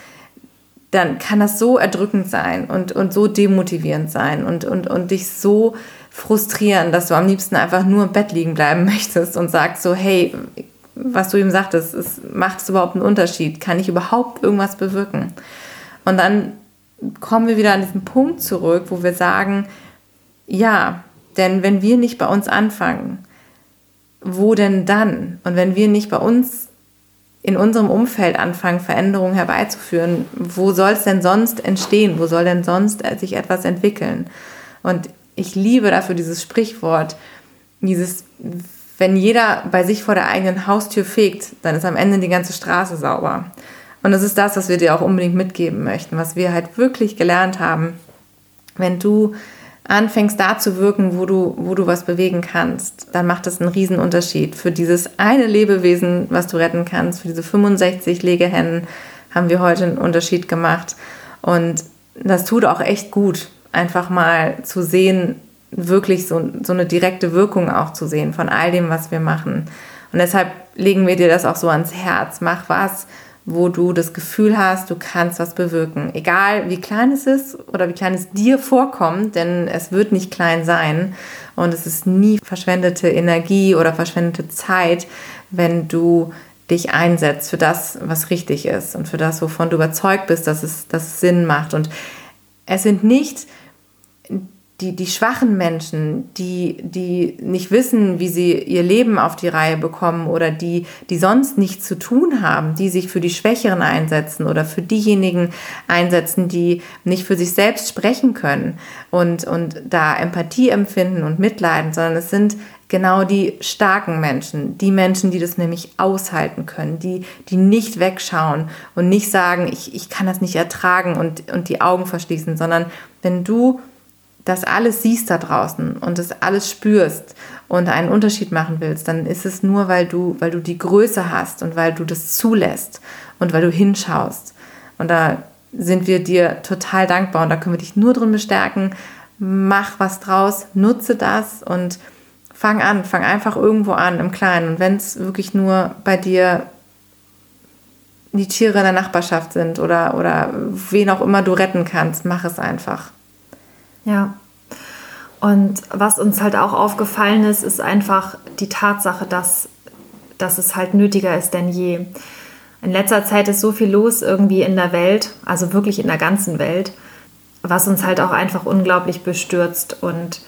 dann kann das so erdrückend sein und, und so demotivierend sein und, und, und dich so frustrieren, dass du am liebsten einfach nur im Bett liegen bleiben [laughs] möchtest und sagst so, hey, was du ihm sagtest, es macht es überhaupt einen Unterschied? Kann ich überhaupt irgendwas bewirken? Und dann kommen wir wieder an diesen Punkt zurück, wo wir sagen, ja, denn wenn wir nicht bei uns anfangen, wo denn dann? Und wenn wir nicht bei uns in unserem Umfeld anfangen, Veränderungen herbeizuführen, wo soll es denn sonst entstehen? Wo soll denn sonst sich etwas entwickeln? Und ich liebe dafür dieses Sprichwort, dieses, wenn jeder bei sich vor der eigenen Haustür fegt, dann ist am Ende die ganze Straße sauber. Und das ist das, was wir dir auch unbedingt mitgeben möchten, was wir halt wirklich gelernt haben. Wenn du anfängst da zu wirken, wo du, wo du was bewegen kannst, dann macht das einen riesen Unterschied. Für dieses eine Lebewesen, was du retten kannst, für diese 65 Legehennen haben wir heute einen Unterschied gemacht. Und das tut auch echt gut, einfach mal zu sehen, wirklich so, so eine direkte Wirkung auch zu sehen von all dem, was wir machen. Und deshalb legen wir dir das auch so ans Herz. Mach was, wo du das Gefühl hast, du kannst was bewirken. Egal wie klein es ist oder wie klein es dir vorkommt, denn es wird nicht klein sein und es ist nie verschwendete Energie oder verschwendete Zeit, wenn du dich einsetzt für das, was richtig ist und für das, wovon du überzeugt bist, dass es, dass es Sinn macht. Und es sind nicht die, die schwachen Menschen, die, die nicht wissen, wie sie ihr Leben auf die Reihe bekommen oder die, die sonst nichts zu tun haben, die sich für die Schwächeren einsetzen oder für diejenigen einsetzen, die nicht für sich selbst sprechen können und, und da Empathie empfinden und mitleiden, sondern es sind genau die starken Menschen, die Menschen, die das nämlich aushalten können, die, die nicht wegschauen und nicht sagen, ich, ich kann das nicht ertragen und, und die Augen verschließen, sondern wenn du das alles siehst da draußen und das alles spürst und einen Unterschied machen willst, dann ist es nur, weil du, weil du die Größe hast und weil du das zulässt und weil du hinschaust. Und da sind wir dir total dankbar und da können wir dich nur drin bestärken. Mach was draus, nutze das und fang an, fang einfach irgendwo an im Kleinen. Und wenn es wirklich nur bei dir die Tiere in der Nachbarschaft sind oder, oder wen auch immer du retten kannst, mach es einfach. Ja. Und was uns halt auch aufgefallen ist, ist einfach die Tatsache, dass, dass es halt nötiger ist denn je. In letzter Zeit ist so viel los irgendwie in der Welt, also wirklich in der ganzen Welt, was uns halt auch einfach unglaublich bestürzt. Und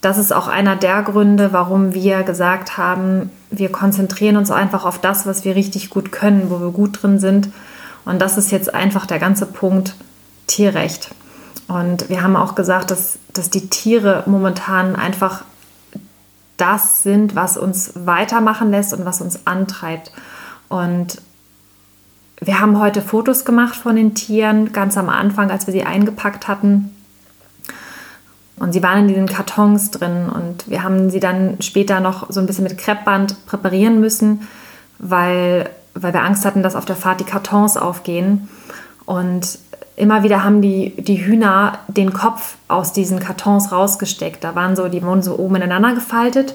das ist auch einer der Gründe, warum wir gesagt haben, wir konzentrieren uns einfach auf das, was wir richtig gut können, wo wir gut drin sind. Und das ist jetzt einfach der ganze Punkt Tierrecht. Und wir haben auch gesagt, dass, dass die Tiere momentan einfach das sind, was uns weitermachen lässt und was uns antreibt. Und wir haben heute Fotos gemacht von den Tieren, ganz am Anfang, als wir sie eingepackt hatten. Und sie waren in diesen Kartons drin und wir haben sie dann später noch so ein bisschen mit Kreppband präparieren müssen, weil, weil wir Angst hatten, dass auf der Fahrt die Kartons aufgehen. Und immer wieder haben die, die Hühner den Kopf aus diesen Kartons rausgesteckt. Da waren so, die wurden so oben ineinander gefaltet,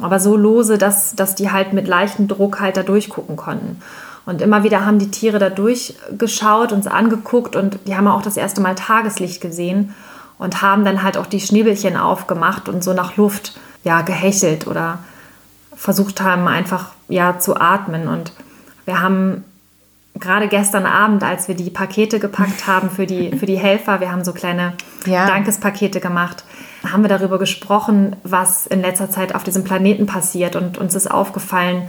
aber so lose, dass, dass die halt mit leichtem Druck halt da durchgucken konnten. Und immer wieder haben die Tiere da durchgeschaut, uns angeguckt und die haben auch das erste Mal Tageslicht gesehen und haben dann halt auch die Schnäbelchen aufgemacht und so nach Luft ja gehechelt oder versucht haben einfach ja zu atmen und wir haben gerade gestern Abend, als wir die Pakete gepackt [laughs] haben für die, für die Helfer, wir haben so kleine ja. Dankespakete gemacht, haben wir darüber gesprochen, was in letzter Zeit auf diesem Planeten passiert und uns ist aufgefallen,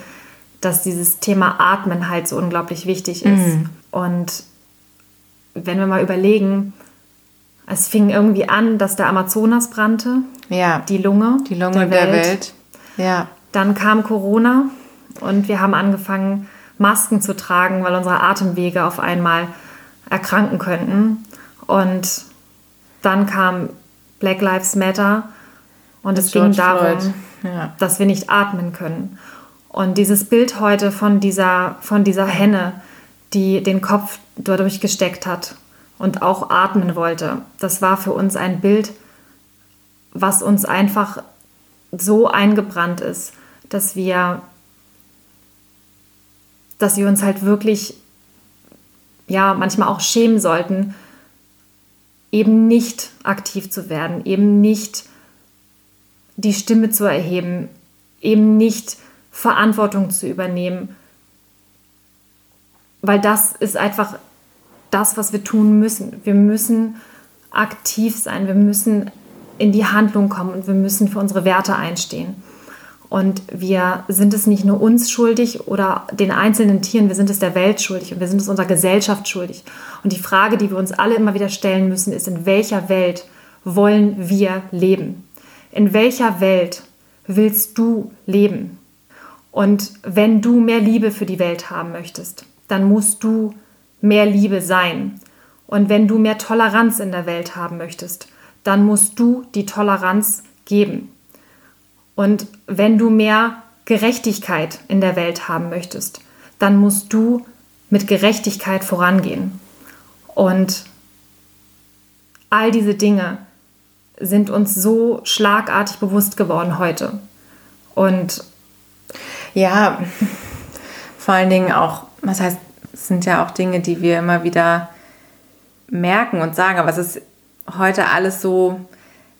dass dieses Thema Atmen halt so unglaublich wichtig ist. Mhm. Und wenn wir mal überlegen, es fing irgendwie an, dass der Amazonas brannte. Ja. Die Lunge. Die Lunge der, der Welt. Welt. Ja. Dann kam Corona und wir haben angefangen, Masken zu tragen, weil unsere Atemwege auf einmal erkranken könnten. Und dann kam Black Lives Matter und es ging darum, ja. dass wir nicht atmen können. Und dieses Bild heute von dieser, von dieser Henne, die den Kopf dadurch gesteckt hat und auch atmen wollte, das war für uns ein Bild, was uns einfach so eingebrannt ist, dass wir, dass wir uns halt wirklich, ja, manchmal auch schämen sollten, eben nicht aktiv zu werden, eben nicht die Stimme zu erheben, eben nicht Verantwortung zu übernehmen. Weil das ist einfach das, was wir tun müssen. Wir müssen aktiv sein, wir müssen in die Handlung kommen und wir müssen für unsere Werte einstehen. Und wir sind es nicht nur uns schuldig oder den einzelnen Tieren, wir sind es der Welt schuldig und wir sind es unserer Gesellschaft schuldig. Und die Frage, die wir uns alle immer wieder stellen müssen, ist, in welcher Welt wollen wir leben? In welcher Welt willst du leben? Und wenn du mehr Liebe für die Welt haben möchtest, dann musst du mehr Liebe sein. Und wenn du mehr Toleranz in der Welt haben möchtest, dann musst du die Toleranz geben. Und wenn du mehr Gerechtigkeit in der Welt haben möchtest, dann musst du mit Gerechtigkeit vorangehen. Und all diese Dinge sind uns so schlagartig bewusst geworden heute. Und ja, vor allen Dingen auch, was heißt, es sind ja auch Dinge, die wir immer wieder merken und sagen, aber es ist heute alles so,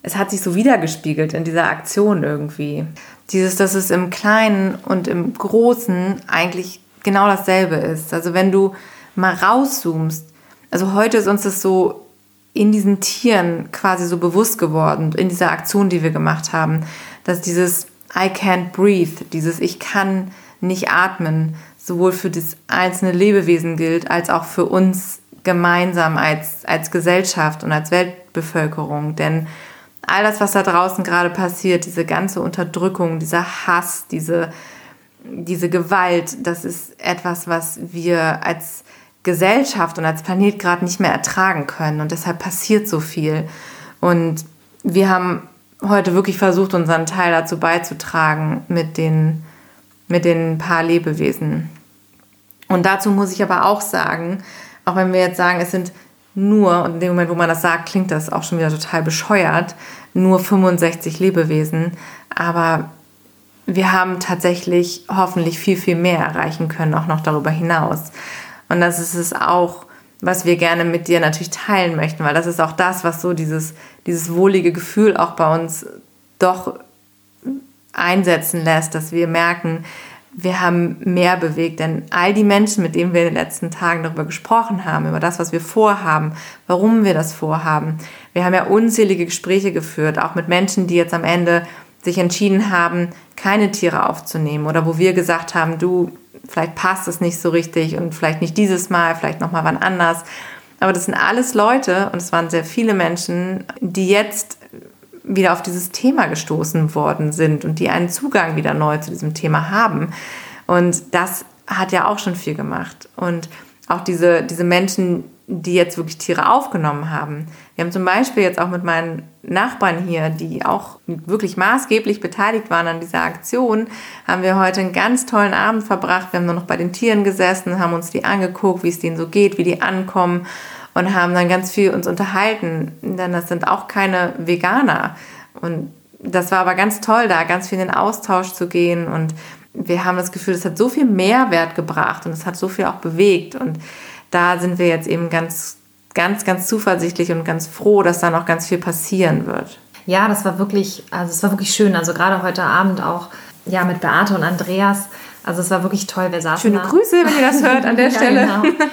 es hat sich so wiedergespiegelt in dieser Aktion irgendwie. Dieses, dass es im Kleinen und im Großen eigentlich genau dasselbe ist. Also wenn du mal rauszoomst, also heute ist uns das so in diesen Tieren quasi so bewusst geworden, in dieser Aktion, die wir gemacht haben, dass dieses I can't breathe, dieses Ich kann nicht atmen, sowohl für das einzelne Lebewesen gilt, als auch für uns gemeinsam als, als Gesellschaft und als Weltbevölkerung. Denn all das, was da draußen gerade passiert, diese ganze Unterdrückung, dieser Hass, diese, diese Gewalt, das ist etwas, was wir als Gesellschaft und als Planet gerade nicht mehr ertragen können. Und deshalb passiert so viel. Und wir haben heute wirklich versucht, unseren Teil dazu beizutragen mit den, mit den paar Lebewesen. Und dazu muss ich aber auch sagen, auch wenn wir jetzt sagen, es sind nur, und in dem Moment, wo man das sagt, klingt das auch schon wieder total bescheuert, nur 65 Lebewesen, aber wir haben tatsächlich hoffentlich viel, viel mehr erreichen können, auch noch darüber hinaus. Und das ist es auch, was wir gerne mit dir natürlich teilen möchten, weil das ist auch das, was so dieses, dieses wohlige Gefühl auch bei uns doch einsetzen lässt, dass wir merken, wir haben mehr bewegt, denn all die Menschen, mit denen wir in den letzten Tagen darüber gesprochen haben, über das, was wir vorhaben, warum wir das vorhaben, wir haben ja unzählige Gespräche geführt, auch mit Menschen, die jetzt am Ende sich entschieden haben, keine Tiere aufzunehmen oder wo wir gesagt haben, du, vielleicht passt es nicht so richtig und vielleicht nicht dieses Mal, vielleicht noch mal wann anders. Aber das sind alles Leute und es waren sehr viele Menschen, die jetzt wieder auf dieses Thema gestoßen worden sind und die einen Zugang wieder neu zu diesem Thema haben. Und das hat ja auch schon viel gemacht. Und auch diese, diese Menschen, die jetzt wirklich Tiere aufgenommen haben. Wir haben zum Beispiel jetzt auch mit meinen Nachbarn hier, die auch wirklich maßgeblich beteiligt waren an dieser Aktion, haben wir heute einen ganz tollen Abend verbracht. Wir haben nur noch bei den Tieren gesessen, haben uns die angeguckt, wie es denen so geht, wie die ankommen und haben dann ganz viel uns unterhalten, denn das sind auch keine Veganer. Und das war aber ganz toll, da ganz viel in den Austausch zu gehen und wir haben das Gefühl, es hat so viel Mehrwert gebracht und es hat so viel auch bewegt und da sind wir jetzt eben ganz, ganz, ganz zuversichtlich und ganz froh, dass da noch ganz viel passieren wird. Ja, das war wirklich, also es war wirklich schön. Also gerade heute Abend auch ja mit Beate und Andreas. Also es war wirklich toll. Wir saßen Schöne da. Grüße, wenn ihr das hört an der [laughs] ja, Stelle. Genau.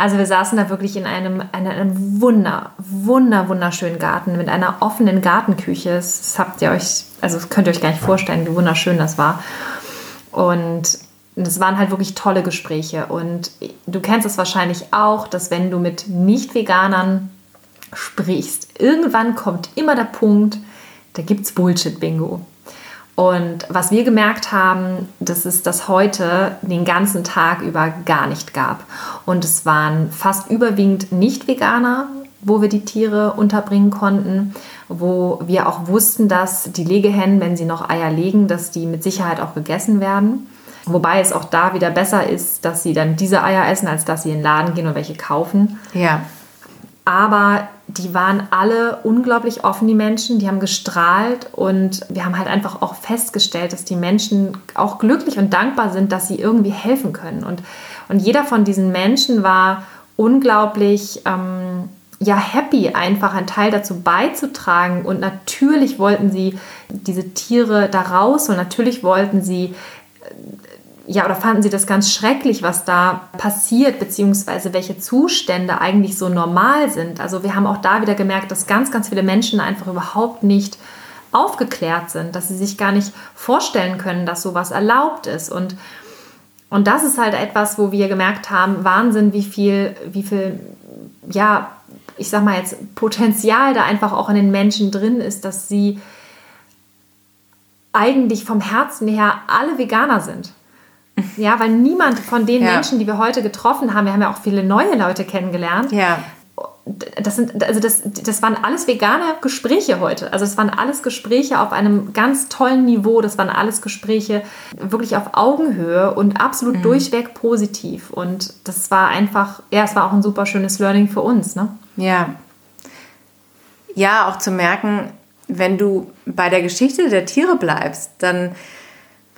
Also wir saßen da wirklich in einem, in einem wunder, wunder, wunderschönen Garten mit einer offenen Gartenküche. Das habt ihr euch, also das könnt ihr euch gar nicht vorstellen, wie wunderschön das war. Und es waren halt wirklich tolle Gespräche. Und du kennst es wahrscheinlich auch, dass wenn du mit Nicht-Veganern sprichst, irgendwann kommt immer der Punkt, da gibt es Bullshit-Bingo. Und was wir gemerkt haben, das ist, dass heute den ganzen Tag über gar nicht gab. Und es waren fast überwiegend Nicht-Veganer, wo wir die Tiere unterbringen konnten, wo wir auch wussten, dass die Legehennen, wenn sie noch Eier legen, dass die mit Sicherheit auch gegessen werden. Wobei es auch da wieder besser ist, dass sie dann diese Eier essen, als dass sie in den Laden gehen und welche kaufen. Ja. Aber die waren alle unglaublich offen, die Menschen, die haben gestrahlt und wir haben halt einfach auch festgestellt, dass die Menschen auch glücklich und dankbar sind, dass sie irgendwie helfen können. Und, und jeder von diesen Menschen war unglaublich ähm, ja, happy, einfach einen Teil dazu beizutragen. Und natürlich wollten sie diese Tiere da raus und natürlich wollten sie ja, oder fanden Sie das ganz schrecklich, was da passiert, beziehungsweise welche Zustände eigentlich so normal sind? Also wir haben auch da wieder gemerkt, dass ganz, ganz viele Menschen einfach überhaupt nicht aufgeklärt sind, dass sie sich gar nicht vorstellen können, dass sowas erlaubt ist. Und, und das ist halt etwas, wo wir gemerkt haben, Wahnsinn, wie viel, wie viel, ja, ich sag mal jetzt, Potenzial da einfach auch in den Menschen drin ist, dass sie eigentlich vom Herzen her alle Veganer sind. Ja, weil niemand von den ja. Menschen, die wir heute getroffen haben, wir haben ja auch viele neue Leute kennengelernt. Ja. Das sind, also das, das waren alles vegane Gespräche heute. Also es waren alles Gespräche auf einem ganz tollen Niveau. Das waren alles Gespräche wirklich auf Augenhöhe und absolut mhm. durchweg positiv. Und das war einfach, ja, es war auch ein super schönes Learning für uns, ne? Ja. Ja, auch zu merken, wenn du bei der Geschichte der Tiere bleibst, dann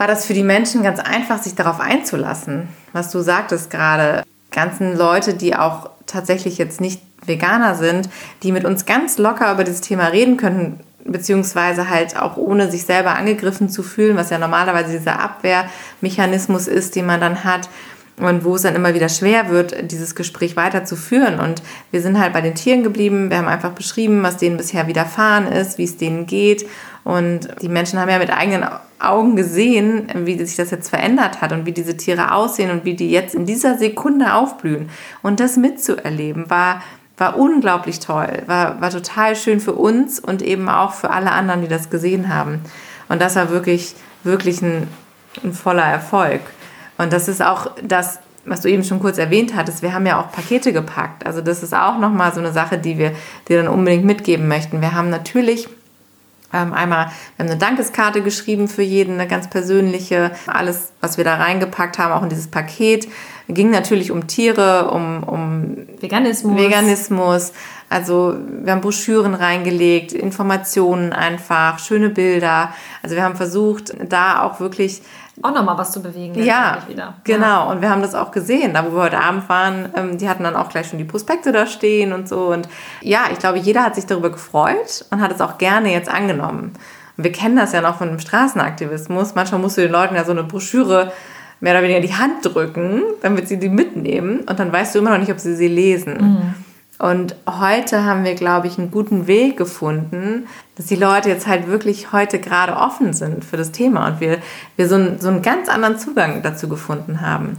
war das für die Menschen ganz einfach, sich darauf einzulassen. Was du sagtest gerade, ganzen Leute, die auch tatsächlich jetzt nicht Veganer sind, die mit uns ganz locker über dieses Thema reden können, beziehungsweise halt auch ohne sich selber angegriffen zu fühlen, was ja normalerweise dieser Abwehrmechanismus ist, den man dann hat und wo es dann immer wieder schwer wird, dieses Gespräch weiterzuführen. Und wir sind halt bei den Tieren geblieben. Wir haben einfach beschrieben, was denen bisher widerfahren ist, wie es denen geht. Und die Menschen haben ja mit eigenen Augen gesehen, wie sich das jetzt verändert hat und wie diese Tiere aussehen und wie die jetzt in dieser Sekunde aufblühen. Und das mitzuerleben war, war unglaublich toll, war, war total schön für uns und eben auch für alle anderen, die das gesehen haben. Und das war wirklich, wirklich ein, ein voller Erfolg. Und das ist auch das, was du eben schon kurz erwähnt hattest, wir haben ja auch Pakete gepackt. Also das ist auch nochmal so eine Sache, die wir dir dann unbedingt mitgeben möchten. Wir haben natürlich Ähm, einmal, wir haben eine Dankeskarte geschrieben für jeden, eine ganz persönliche. Alles, was wir da reingepackt haben, auch in dieses Paket, ging natürlich um Tiere, um, um Veganismus. Veganismus. Also wir haben Broschüren reingelegt, Informationen einfach, schöne Bilder. Also wir haben versucht, da auch wirklich auch nochmal was zu bewegen. Ja, genau. Ja. Und wir haben das auch gesehen, da wo wir heute Abend waren, ähm, die hatten dann auch gleich schon die Prospekte da stehen und so. Und ja, ich glaube, jeder hat sich darüber gefreut und hat es auch gerne jetzt angenommen. Und wir kennen das ja noch von dem Straßenaktivismus. Manchmal musst du den Leuten ja so eine Broschüre mehr oder weniger in die Hand drücken, damit sie die mitnehmen. Und dann weißt du immer noch nicht, ob sie sie lesen. Mhm. Und heute haben wir, glaube ich, einen guten Weg gefunden, dass die Leute jetzt halt wirklich heute gerade offen sind für das Thema und wir, wir so, einen, so einen ganz anderen Zugang dazu gefunden haben.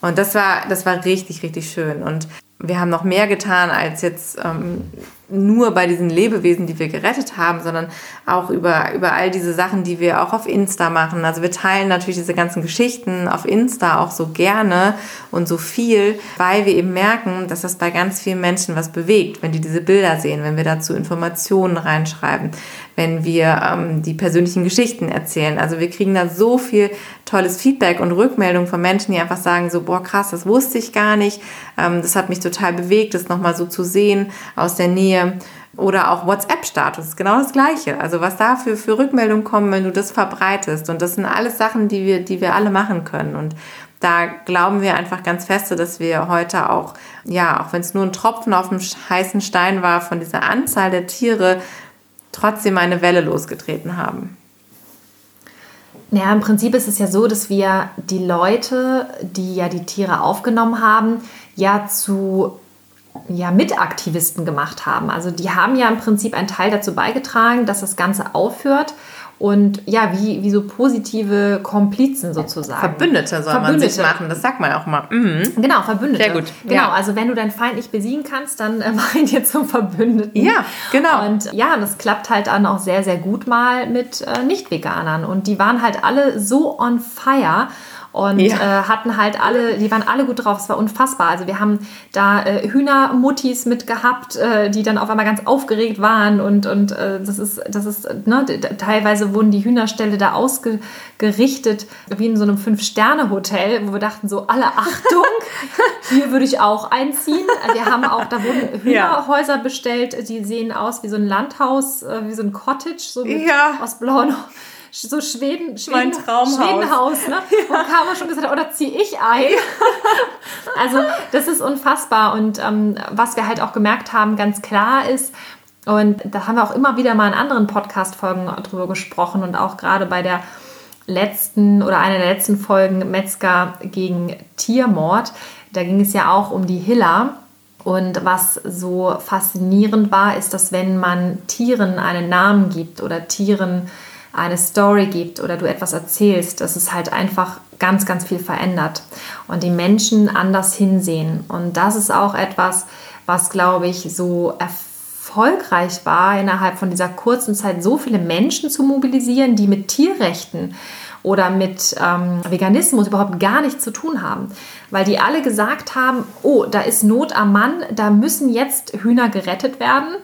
Und das war, das war richtig, richtig schön. Und wir haben noch mehr getan als jetzt ähm, nur bei diesen Lebewesen, die wir gerettet haben, sondern auch über, über all diese Sachen, die wir auch auf Insta machen. Also wir teilen natürlich diese ganzen Geschichten auf Insta auch so gerne und so viel, weil wir eben merken, dass das bei ganz vielen Menschen was bewegt, wenn die diese Bilder sehen, wenn wir dazu Informationen reinschreiben, wenn wir ähm, die persönlichen Geschichten erzählen. Also wir kriegen da so viel tolles Feedback und Rückmeldung von Menschen, die einfach sagen so, boah krass, das wusste ich gar nicht. Ähm, das hat mich total bewegt, das nochmal so zu sehen aus der Nähe oder auch WhatsApp-Status, genau das Gleiche. Also was da für, für Rückmeldungen kommen, wenn du das verbreitest. Und das sind alles Sachen, die wir, die wir alle machen können. Und da glauben wir einfach ganz feste, dass wir heute auch, ja, auch wenn es nur ein Tropfen auf dem heißen Stein war, von dieser Anzahl der Tiere trotzdem eine Welle losgetreten haben. Ja, im Prinzip ist es ja so, dass wir die Leute, die ja die Tiere aufgenommen haben, ja zu ja, Mitaktivisten gemacht haben. Also die haben ja im Prinzip einen Teil dazu beigetragen, dass das Ganze aufhört und ja, wie, wie so positive Komplizen sozusagen. Verbündete soll Verbündete. man sich machen, das sagt man auch mal. Mhm. Genau, Verbündete. Sehr gut. Genau, ja. also wenn du deinen Feind nicht besiegen kannst, dann äh, [laughs] mach ihn dir zum Verbündeten. Ja, genau. Und ja, das klappt halt dann auch sehr, sehr gut mal mit äh, Nicht-Veganern. Und die waren halt alle so on fire und ja. äh, hatten halt alle, die waren alle gut drauf. Es war unfassbar. Also wir haben da äh, Hühnermuttis mit gehabt, äh, die dann auf einmal ganz aufgeregt waren und und äh, das ist das ist ne, teilweise wurden die Hühnerställe da ausgerichtet wie in so einem Fünf Sterne Hotel, wo wir dachten so alle Achtung, [laughs] hier würde ich auch einziehen. Wir haben auch da wurden Hühnerhäuser ja. bestellt, die sehen aus wie so ein Landhaus, äh, wie so ein Cottage so mit, ja. aus blauen so Schweden, Schweden, mein Traumhaus. Schwedenhaus, ne? [laughs] Ja. Und Carmen schon gesagt hat, oder ziehe ich ein? [laughs] also das ist unfassbar. Und ähm, was wir halt auch gemerkt haben, ganz klar ist, und da haben wir auch immer wieder mal in anderen Podcast-Folgen drüber gesprochen und auch gerade bei der letzten oder einer der letzten Folgen Metzger gegen Tiermord, da ging es ja auch um die Hiller. Und was so faszinierend war, ist, dass wenn man Tieren einen Namen gibt oder Tieren eine Story gibt oder du etwas erzählst, dass es halt einfach ganz, ganz viel verändert und die Menschen anders hinsehen. Und das ist auch etwas, was, glaube ich, so erfolgreich war, innerhalb von dieser kurzen Zeit so viele Menschen zu mobilisieren, die mit Tierrechten oder mit ähm, Veganismus überhaupt gar nichts zu tun haben. Weil die alle gesagt haben, oh, da ist Not am Mann, da müssen jetzt Hühner gerettet werden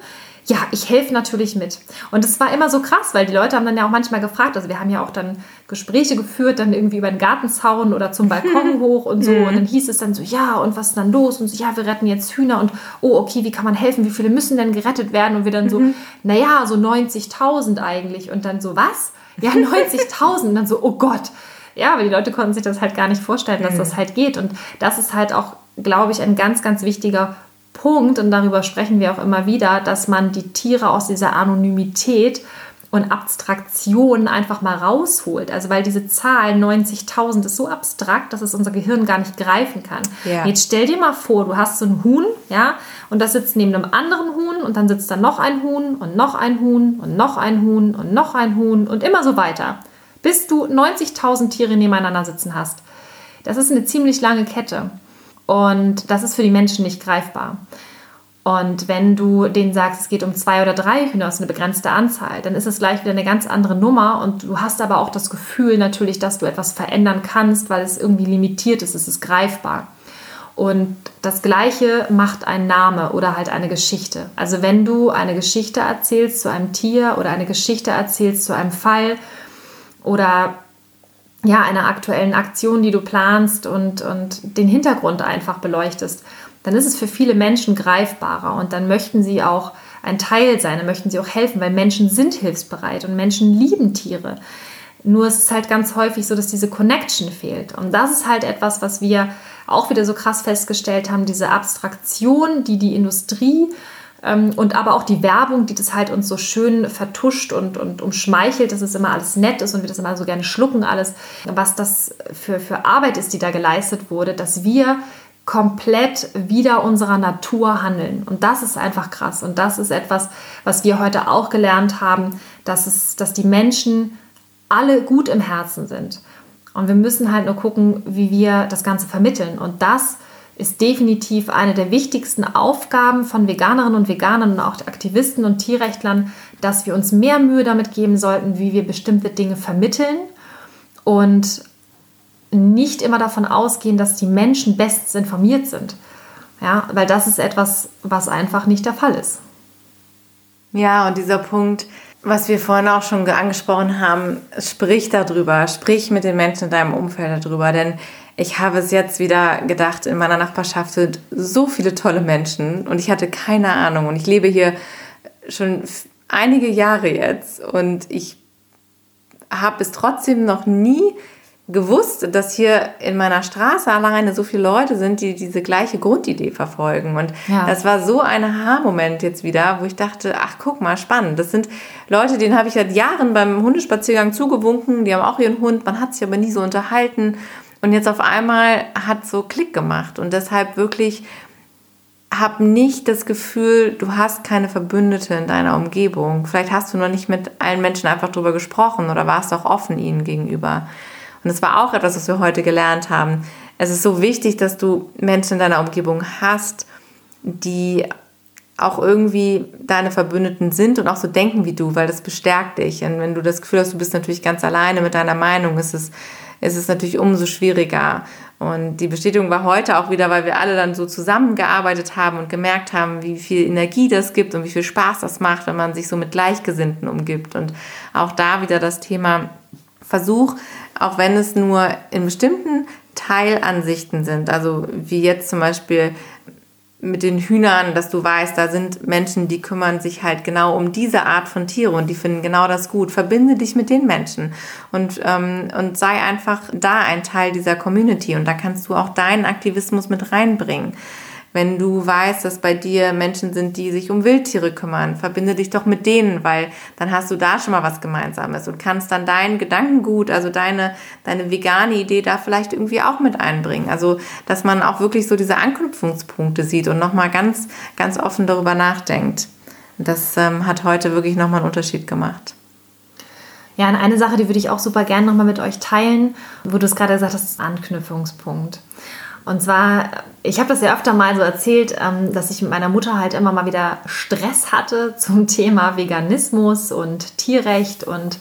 ja, ich helfe natürlich mit. Und es war immer so krass, weil die Leute haben dann ja auch manchmal gefragt, also wir haben ja auch dann Gespräche geführt, dann irgendwie über den Gartenzaun oder zum Balkon [laughs] hoch und so. Und dann hieß es dann so, ja, und was ist dann los? Und so, ja, wir retten jetzt Hühner und oh, okay, wie kann man helfen? Wie viele müssen denn gerettet werden? Und wir dann so, mhm. naja, so 90.000 eigentlich. Und dann so, was? Ja, [laughs] 90.000. Und dann so, oh Gott. Ja, aber die Leute konnten sich das halt gar nicht vorstellen, dass mhm. das halt geht. Und das ist halt auch, glaube ich, ein ganz, ganz wichtiger Punkt, und darüber sprechen wir auch immer wieder, dass man die Tiere aus dieser Anonymität und Abstraktion einfach mal rausholt. Also weil diese Zahl 90.000 ist so abstrakt, dass es unser Gehirn gar nicht greifen kann. Ja. Jetzt stell dir mal vor, du hast so ein Huhn, ja, und das sitzt neben einem anderen Huhn und dann sitzt da noch ein Huhn und noch ein Huhn und noch ein Huhn und noch ein Huhn und immer so weiter, bis du 90.000 Tiere nebeneinander sitzen hast. Das ist eine ziemlich lange Kette. Und das ist für die Menschen nicht greifbar. Und wenn du denen sagst, es geht um zwei oder drei Hühner, ist eine begrenzte Anzahl, dann ist es gleich wieder eine ganz andere Nummer. Und du hast aber auch das Gefühl natürlich, dass du etwas verändern kannst, weil es irgendwie limitiert ist, es ist greifbar. Und das Gleiche macht ein Name oder halt eine Geschichte. Also wenn du eine Geschichte erzählst zu einem Tier oder eine Geschichte erzählst zu einem Fall oder ja, einer aktuellen Aktion, die du planst und, und den Hintergrund einfach beleuchtest, dann ist es für viele Menschen greifbarer und dann möchten sie auch ein Teil sein, dann möchten sie auch helfen, weil Menschen sind hilfsbereit und Menschen lieben Tiere. Nur ist es halt ganz häufig so, dass diese Connection fehlt. Und das ist halt etwas, was wir auch wieder so krass festgestellt haben, diese Abstraktion, die die Industrie und aber auch die Werbung, die das halt uns so schön vertuscht und, und umschmeichelt, dass es immer alles nett ist und wir das immer so gerne schlucken, alles, was das für, für Arbeit ist, die da geleistet wurde, dass wir komplett wieder unserer Natur handeln. Und das ist einfach krass. Und das ist etwas, was wir heute auch gelernt haben, dass, es, dass die Menschen alle gut im Herzen sind. Und wir müssen halt nur gucken, wie wir das Ganze vermitteln. Und das ist definitiv eine der wichtigsten Aufgaben von Veganerinnen und Veganern und auch Aktivisten und Tierrechtlern, dass wir uns mehr Mühe damit geben sollten, wie wir bestimmte Dinge vermitteln und nicht immer davon ausgehen, dass die Menschen bestens informiert sind. Ja, weil das ist etwas, was einfach nicht der Fall ist. Ja, und dieser Punkt, was wir vorhin auch schon angesprochen haben, sprich darüber, sprich mit den Menschen in deinem Umfeld darüber, denn ich habe es jetzt wieder gedacht, in meiner Nachbarschaft sind so viele tolle Menschen und ich hatte keine Ahnung und ich lebe hier schon einige Jahre jetzt und ich habe es trotzdem noch nie gewusst, dass hier in meiner Straße alleine so viele Leute sind, die diese gleiche Grundidee verfolgen. Und ja. das war so ein Aha-Moment jetzt wieder, wo ich dachte, ach guck mal, spannend. Das sind Leute, denen habe ich seit Jahren beim Hundespaziergang zugewunken, die haben auch ihren Hund, man hat sich aber nie so unterhalten. Und jetzt auf einmal hat so Klick gemacht. Und deshalb wirklich hab nicht das Gefühl, du hast keine Verbündete in deiner Umgebung. Vielleicht hast du noch nicht mit allen Menschen einfach drüber gesprochen oder warst auch offen ihnen gegenüber. Und das war auch etwas, was wir heute gelernt haben. Es ist so wichtig, dass du Menschen in deiner Umgebung hast, die auch irgendwie deine Verbündeten sind und auch so denken wie du, weil das bestärkt dich. Und wenn du das Gefühl hast, du bist natürlich ganz alleine mit deiner Meinung, ist es, ist es natürlich umso schwieriger. Und die Bestätigung war heute auch wieder, weil wir alle dann so zusammengearbeitet haben und gemerkt haben, wie viel Energie das gibt und wie viel Spaß das macht, wenn man sich so mit Gleichgesinnten umgibt. Und auch da wieder das Thema Versuch, auch wenn es nur in bestimmten Teilansichten sind, also wie jetzt zum Beispiel mit den Hühnern, dass du weißt, da sind Menschen, die kümmern sich halt genau um diese Art von Tiere und die finden genau das gut. Verbinde dich mit den Menschen und, ähm, und sei einfach da ein Teil dieser Community und da kannst du auch deinen Aktivismus mit reinbringen. Wenn du weißt, dass bei dir Menschen sind, die sich um Wildtiere kümmern, verbinde dich doch mit denen, weil dann hast du da schon mal was Gemeinsames und kannst dann dein Gedankengut, also deine, deine vegane Idee da vielleicht irgendwie auch mit einbringen. Also, dass man auch wirklich so diese Anknüpfungspunkte sieht und nochmal ganz, ganz offen darüber nachdenkt. Das ähm, hat heute wirklich nochmal einen Unterschied gemacht. Ja, und eine Sache, die würde ich auch super gerne nochmal mit euch teilen, wo du es gerade gesagt hast, ist Anknüpfungspunkt. Und zwar, ich habe das ja öfter mal so erzählt, ähm, dass ich mit meiner Mutter halt immer mal wieder Stress hatte zum [laughs] Thema Veganismus und Tierrecht und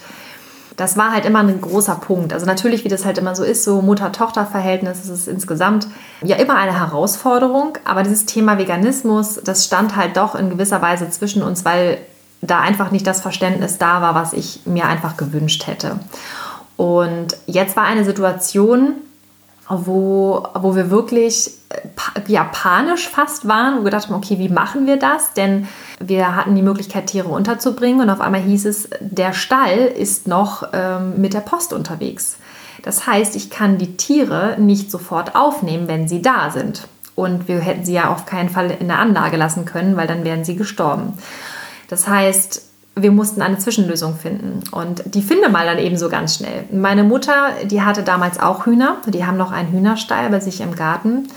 das war halt immer ein großer Punkt. Also natürlich, wie das halt immer so ist, so Mutter-Tochter-Verhältnis, ist es insgesamt ja immer eine Herausforderung. Aber dieses Thema Veganismus, das stand halt doch in gewisser Weise zwischen uns, weil da einfach nicht das Verständnis da war, was ich mir einfach gewünscht hätte. Und jetzt war eine Situation, wo, wo wir wirklich äh, ja, panisch fast waren, wir gedacht haben, okay, wie machen wir das? Denn wir hatten die Möglichkeit, Tiere unterzubringen und auf einmal hieß es, der Stall ist noch ähm, mit der Post unterwegs. Das heißt, ich kann die Tiere nicht sofort aufnehmen, wenn sie da sind. Und wir hätten sie ja auf keinen Fall in der Anlage lassen können, weil dann wären sie gestorben. Das heißt, wir mussten eine Zwischenlösung finden. Und die finde mal dann eben so ganz schnell. Meine Mutter, die hatte damals auch Hühner. Die haben noch einen Hühnerstall bei sich im Garten.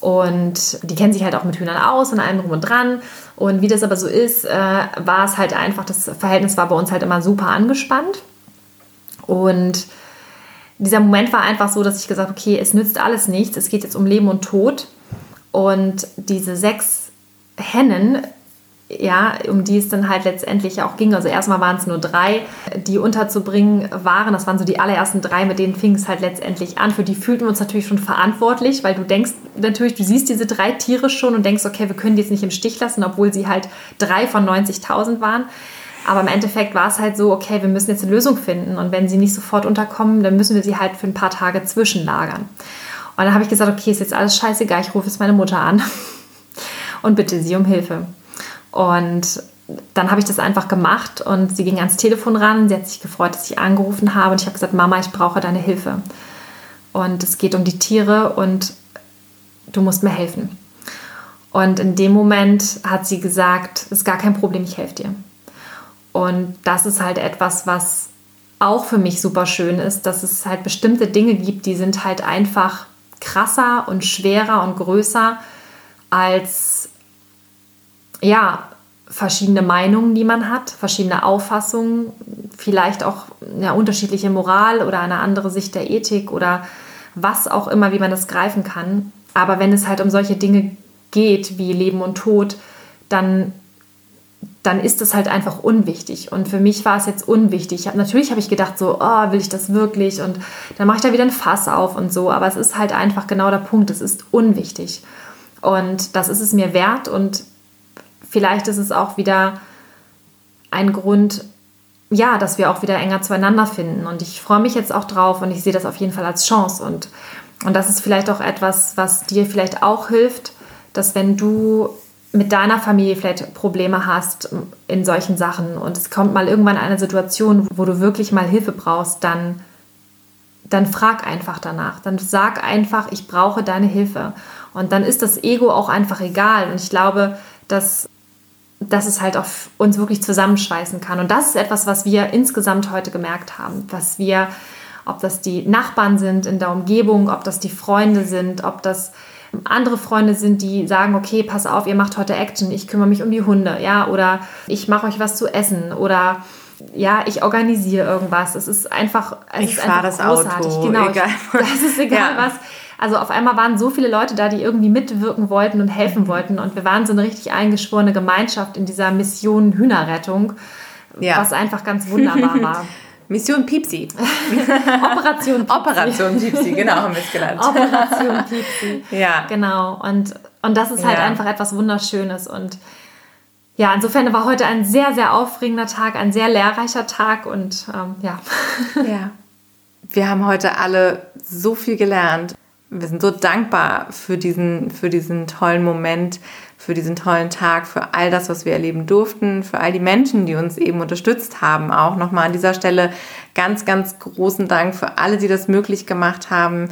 Und die kennen sich halt auch mit Hühnern aus und allem drum und dran. Und wie das aber so ist, äh, war es halt einfach, das Verhältnis war bei uns halt immer super angespannt. Und dieser Moment war einfach so, dass ich gesagt habe, okay, es nützt alles nichts, es geht jetzt um Leben und Tod. Und diese sechs Hennen ja, um die es dann halt letztendlich auch ging. Also erstmal waren es nur drei, die unterzubringen waren. Das waren so die allerersten drei, mit denen fing es halt letztendlich an. Für die fühlten wir uns natürlich schon verantwortlich, weil du denkst natürlich, du siehst diese drei Tiere schon und denkst, okay, wir können die jetzt nicht im Stich lassen, obwohl sie halt drei von 90.000 waren. Aber im Endeffekt war es halt so, okay, wir müssen jetzt eine Lösung finden und wenn sie nicht sofort unterkommen, dann müssen wir sie halt für ein paar Tage zwischenlagern. Und dann habe ich gesagt, okay, ist jetzt alles scheißegal, ich rufe jetzt meine Mutter an [laughs] und bitte sie um Hilfe. Und dann habe ich das einfach gemacht und sie ging ans Telefon ran. Sie hat sich gefreut, dass ich angerufen habe und ich habe gesagt, Mama, ich brauche deine Hilfe. Und es geht um die Tiere und du musst mir helfen. Und in dem Moment hat sie gesagt, es ist gar kein Problem, ich helfe dir. Und das ist halt etwas, was auch für mich super schön ist, dass es halt bestimmte Dinge gibt, die sind halt einfach krasser und schwerer und größer als ja, verschiedene Meinungen, die man hat, verschiedene Auffassungen, vielleicht auch eine unterschiedliche Moral oder eine andere Sicht der Ethik oder was auch immer, wie man das greifen kann. Aber wenn es halt um solche Dinge geht wie Leben und Tod, dann, dann ist das halt einfach unwichtig. Und für mich war es jetzt unwichtig. Hab, natürlich habe ich gedacht, so, oh, will ich das wirklich? Und dann mache ich da wieder ein Fass auf und so. Aber es ist halt einfach genau der Punkt, es ist unwichtig. Und das ist es mir wert und vielleicht ist es auch wieder ein Grund, ja, dass wir auch wieder enger zueinander finden. Und ich freue mich jetzt auch drauf und ich sehe das auf jeden Fall als Chance. Und, und das ist vielleicht auch etwas, was dir vielleicht auch hilft, dass wenn du mit deiner Familie vielleicht Probleme hast in solchen Sachen und es kommt mal irgendwann eine Situation, wo du wirklich mal Hilfe brauchst, dann, dann frag einfach danach. Dann sag einfach, ich brauche deine Hilfe. Und dann ist das Ego auch einfach egal. Und ich glaube, dass dass es halt auf uns wirklich zusammenschweißen kann. Und das ist etwas, was wir insgesamt heute gemerkt haben, was wir, ob das die Nachbarn sind in der Umgebung, ob das die Freunde sind, ob das andere Freunde sind, die sagen, okay, pass auf, ihr macht heute Action, ich kümmere mich um die Hunde, ja, oder ich mache euch was zu essen oder ja, ich organisiere irgendwas. Es ist einfach, es ich fahre das großartig. Auto, genau, egal. [laughs] das ist egal ja. was. Also auf einmal waren so viele Leute da, die irgendwie mitwirken wollten und helfen wollten. Und wir waren so eine richtig eingeschworene Gemeinschaft in dieser Mission Hühnerrettung, ja. was einfach ganz wunderbar war. [laughs] Mission Piepsi. [laughs] Operation Piepsi. Operation Piepsi, genau, haben wir es gelernt. Operation [laughs] Piepsi. Ja. Genau. Und, und das ist halt ja. einfach etwas Wunderschönes. Und ja, insofern war heute ein sehr, sehr aufregender Tag, ein sehr lehrreicher Tag und ähm, ja. Ja. Wir haben heute alle so viel gelernt wir sind so dankbar für diesen, für diesen tollen Moment, für diesen tollen Tag, für all das, was wir erleben durften, für all die Menschen, die uns eben unterstützt haben. Auch nochmal an dieser Stelle ganz, ganz großen Dank für alle, die das möglich gemacht haben,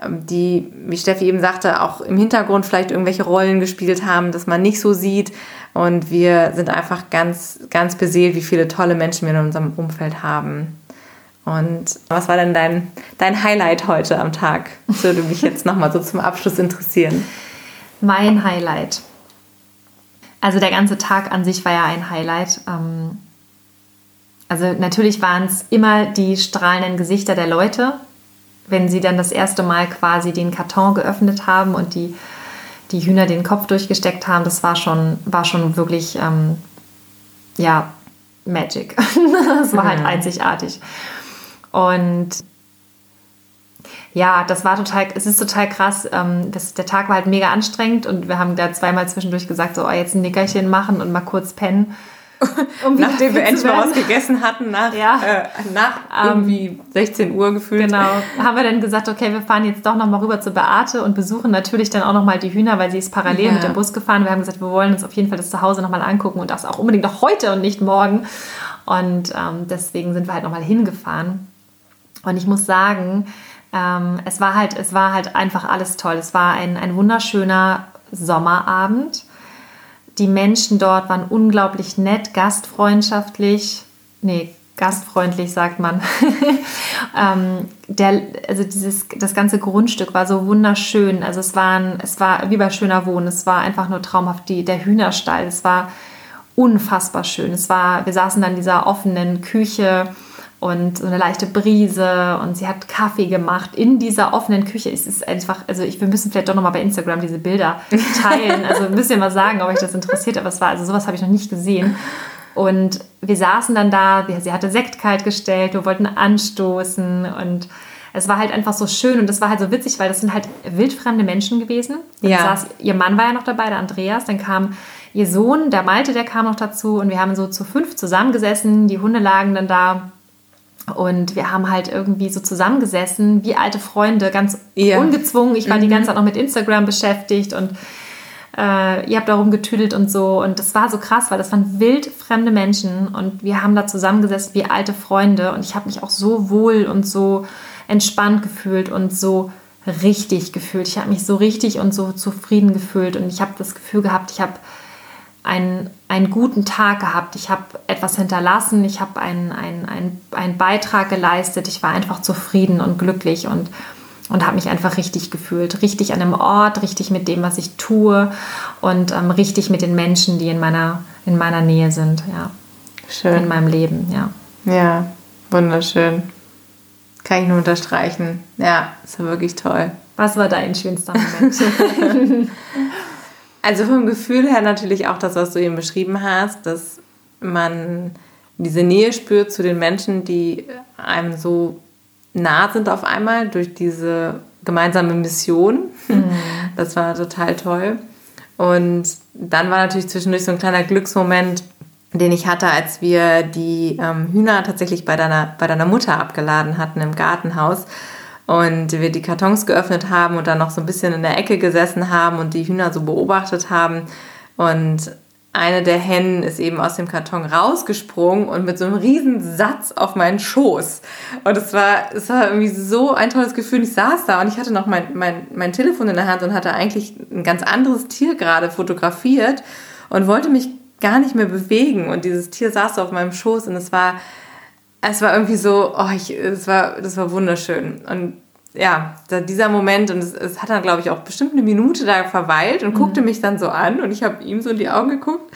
ähm, die, wie Steffi eben sagte, auch im Hintergrund vielleicht irgendwelche Rollen gespielt haben, dass man nicht so sieht. Und wir sind einfach ganz, ganz beseelt, wie viele tolle Menschen wir in unserem Umfeld haben. Und was war denn dein, dein Highlight heute am Tag? Das würde mich jetzt nochmal so zum Abschluss interessieren. Mein Highlight. Also der ganze Tag an sich war ja ein Highlight. Ähm, also natürlich waren es immer die strahlenden Gesichter der Leute, wenn sie dann das erste Mal quasi den Karton geöffnet haben und die, die Hühner den Kopf durchgesteckt haben. Das war schon, war schon wirklich, ähm, ja, Magic. [laughs] das war halt einzigartig. Und ja, das war total, es ist total krass. Ähm, das, der Tag war halt mega anstrengend und wir haben da zweimal zwischendurch gesagt, so oh, jetzt ein Nickerchen machen und mal kurz pennen. [laughs] Um Nachdem wir endlich mal was gegessen hatten, nach, ja. äh, nach ähm, irgendwie 16 Uhr gefühlt. Genau, haben wir dann gesagt, okay, wir fahren jetzt doch nochmal rüber zu Beate und besuchen natürlich dann auch nochmal die Hühner, weil sie ist parallel ja. mit dem Bus gefahren. Wir haben gesagt, wir wollen uns auf jeden Fall das Zuhause nochmal angucken und das auch unbedingt noch heute und nicht morgen. Und ähm, deswegen sind wir halt nochmal hingefahren. Und ich muss sagen, ähm, es, war halt, es war halt einfach alles toll. Es war ein, ein wunderschöner Sommerabend. Die Menschen dort waren unglaublich nett, gastfreundschaftlich. Nee, gastfreundlich sagt man. [laughs] ähm, der, also dieses, das ganze Grundstück war so wunderschön. Also es, waren, es war wie bei Schöner Wohnen. Es war einfach nur traumhaft. Die, der Hühnerstall, es war unfassbar schön. Es war, wir saßen dann in dieser offenen Küche und so eine leichte Brise und sie hat Kaffee gemacht in dieser offenen Küche. Es ist einfach, also ich, wir müssen vielleicht doch nochmal bei Instagram diese Bilder teilen. Also müsst ihr mal sagen, ob euch das interessiert, aber es war, also sowas habe ich noch nicht gesehen. Und wir saßen dann da, sie hatte Sekt kalt gestellt, wir wollten anstoßen und es war halt einfach so schön und es war halt so witzig, weil das sind halt wildfremde Menschen gewesen. Dann Ja. saß, ihr Mann war ja noch dabei, der Andreas, dann kam ihr Sohn, der Malte, der kam noch dazu und wir haben so zu fünf zusammengesessen, die Hunde lagen dann da und wir haben halt irgendwie so zusammengesessen, wie alte Freunde, ganz Ja. ungezwungen. Ich war die ganze Zeit noch mit Instagram beschäftigt und äh, ihr habt da rumgetüdelt und so. Und das war so krass, weil das waren wildfremde Menschen und wir haben da zusammengesessen wie alte Freunde. Und ich habe mich auch so wohl und so entspannt gefühlt und so richtig gefühlt. Ich habe mich so richtig und so zufrieden gefühlt und ich habe das Gefühl gehabt, ich habe einen, einen guten Tag gehabt. Ich habe etwas hinterlassen, ich habe einen, einen, einen, einen Beitrag geleistet. Ich war einfach zufrieden und glücklich und, und habe mich einfach richtig gefühlt. Richtig an einem Ort, richtig mit dem, was ich tue und ähm, richtig mit den Menschen, die in meiner, in meiner Nähe sind, ja. In Schön. meinem Leben, ja. Ja, wunderschön. Kann ich nur unterstreichen. Ja, ist ja wirklich toll. Was war dein schönster Moment? [laughs] Also vom Gefühl her natürlich auch das, was du eben beschrieben hast, dass man diese Nähe spürt zu den Menschen, die einem so nah sind auf einmal durch diese gemeinsame Mission. [laughs] Das war total toll. Und dann war natürlich zwischendurch so ein kleiner Glücksmoment, den ich hatte, als wir die ähm, Hühner tatsächlich bei deiner, bei deiner Mutter abgeladen hatten im Gartenhaus und wir die Kartons geöffnet haben und dann noch so ein bisschen in der Ecke gesessen haben und die Hühner so beobachtet haben. Und eine der Hennen ist eben aus dem Karton rausgesprungen und mit so einem riesen Satz auf meinen Schoß. Und es war, es war irgendwie so ein tolles Gefühl. Ich saß da und ich hatte noch mein, mein, mein Telefon in der Hand und hatte eigentlich ein ganz anderes Tier gerade fotografiert und wollte mich gar nicht mehr bewegen. Und dieses Tier saß auf meinem Schoß und es war, es war irgendwie so, oh, ich, es war, das war wunderschön. Und ja, dieser Moment, und es, es hat dann, glaube ich, auch bestimmt eine Minute da verweilt und guckte mich dann so an und ich habe ihm so in die Augen geguckt.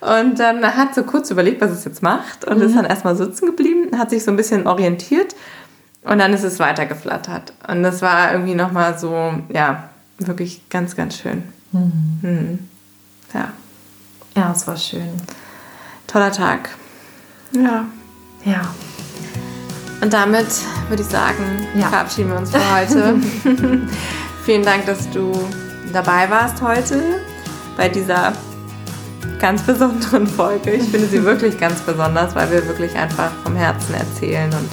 Und dann hat so kurz überlegt, was es jetzt macht und ist dann erstmal sitzen geblieben, hat sich so ein bisschen orientiert und dann ist es weitergeflattert. Und das war irgendwie nochmal so, ja, wirklich ganz, ganz schön. Mhm. Ja, ja, es war schön. toller Tag. Ja. Ja. Und damit würde ich sagen, Ja. verabschieden wir uns für heute. [laughs] Vielen Dank, dass du dabei warst heute bei dieser ganz besonderen Folge. Ich finde sie wirklich ganz besonders, weil wir wirklich einfach vom Herzen erzählen. Und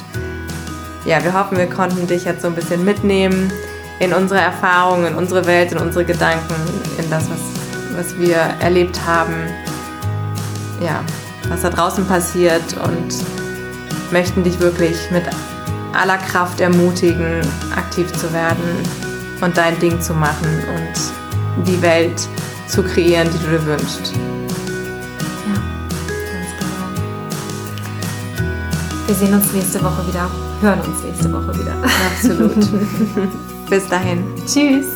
ja, wir hoffen, wir konnten dich jetzt so ein bisschen mitnehmen in unsere Erfahrungen, in unsere Welt, in unsere Gedanken, in das, was, was wir erlebt haben. Ja, was da draußen passiert und möchten dich wirklich mit aller Kraft ermutigen, aktiv zu werden und dein Ding zu machen und die Welt zu kreieren, die du dir wünschst. Ja, ganz genau. Wir sehen uns nächste Woche wieder, hören uns nächste Woche wieder. Absolut. [laughs] Bis dahin. Tschüss.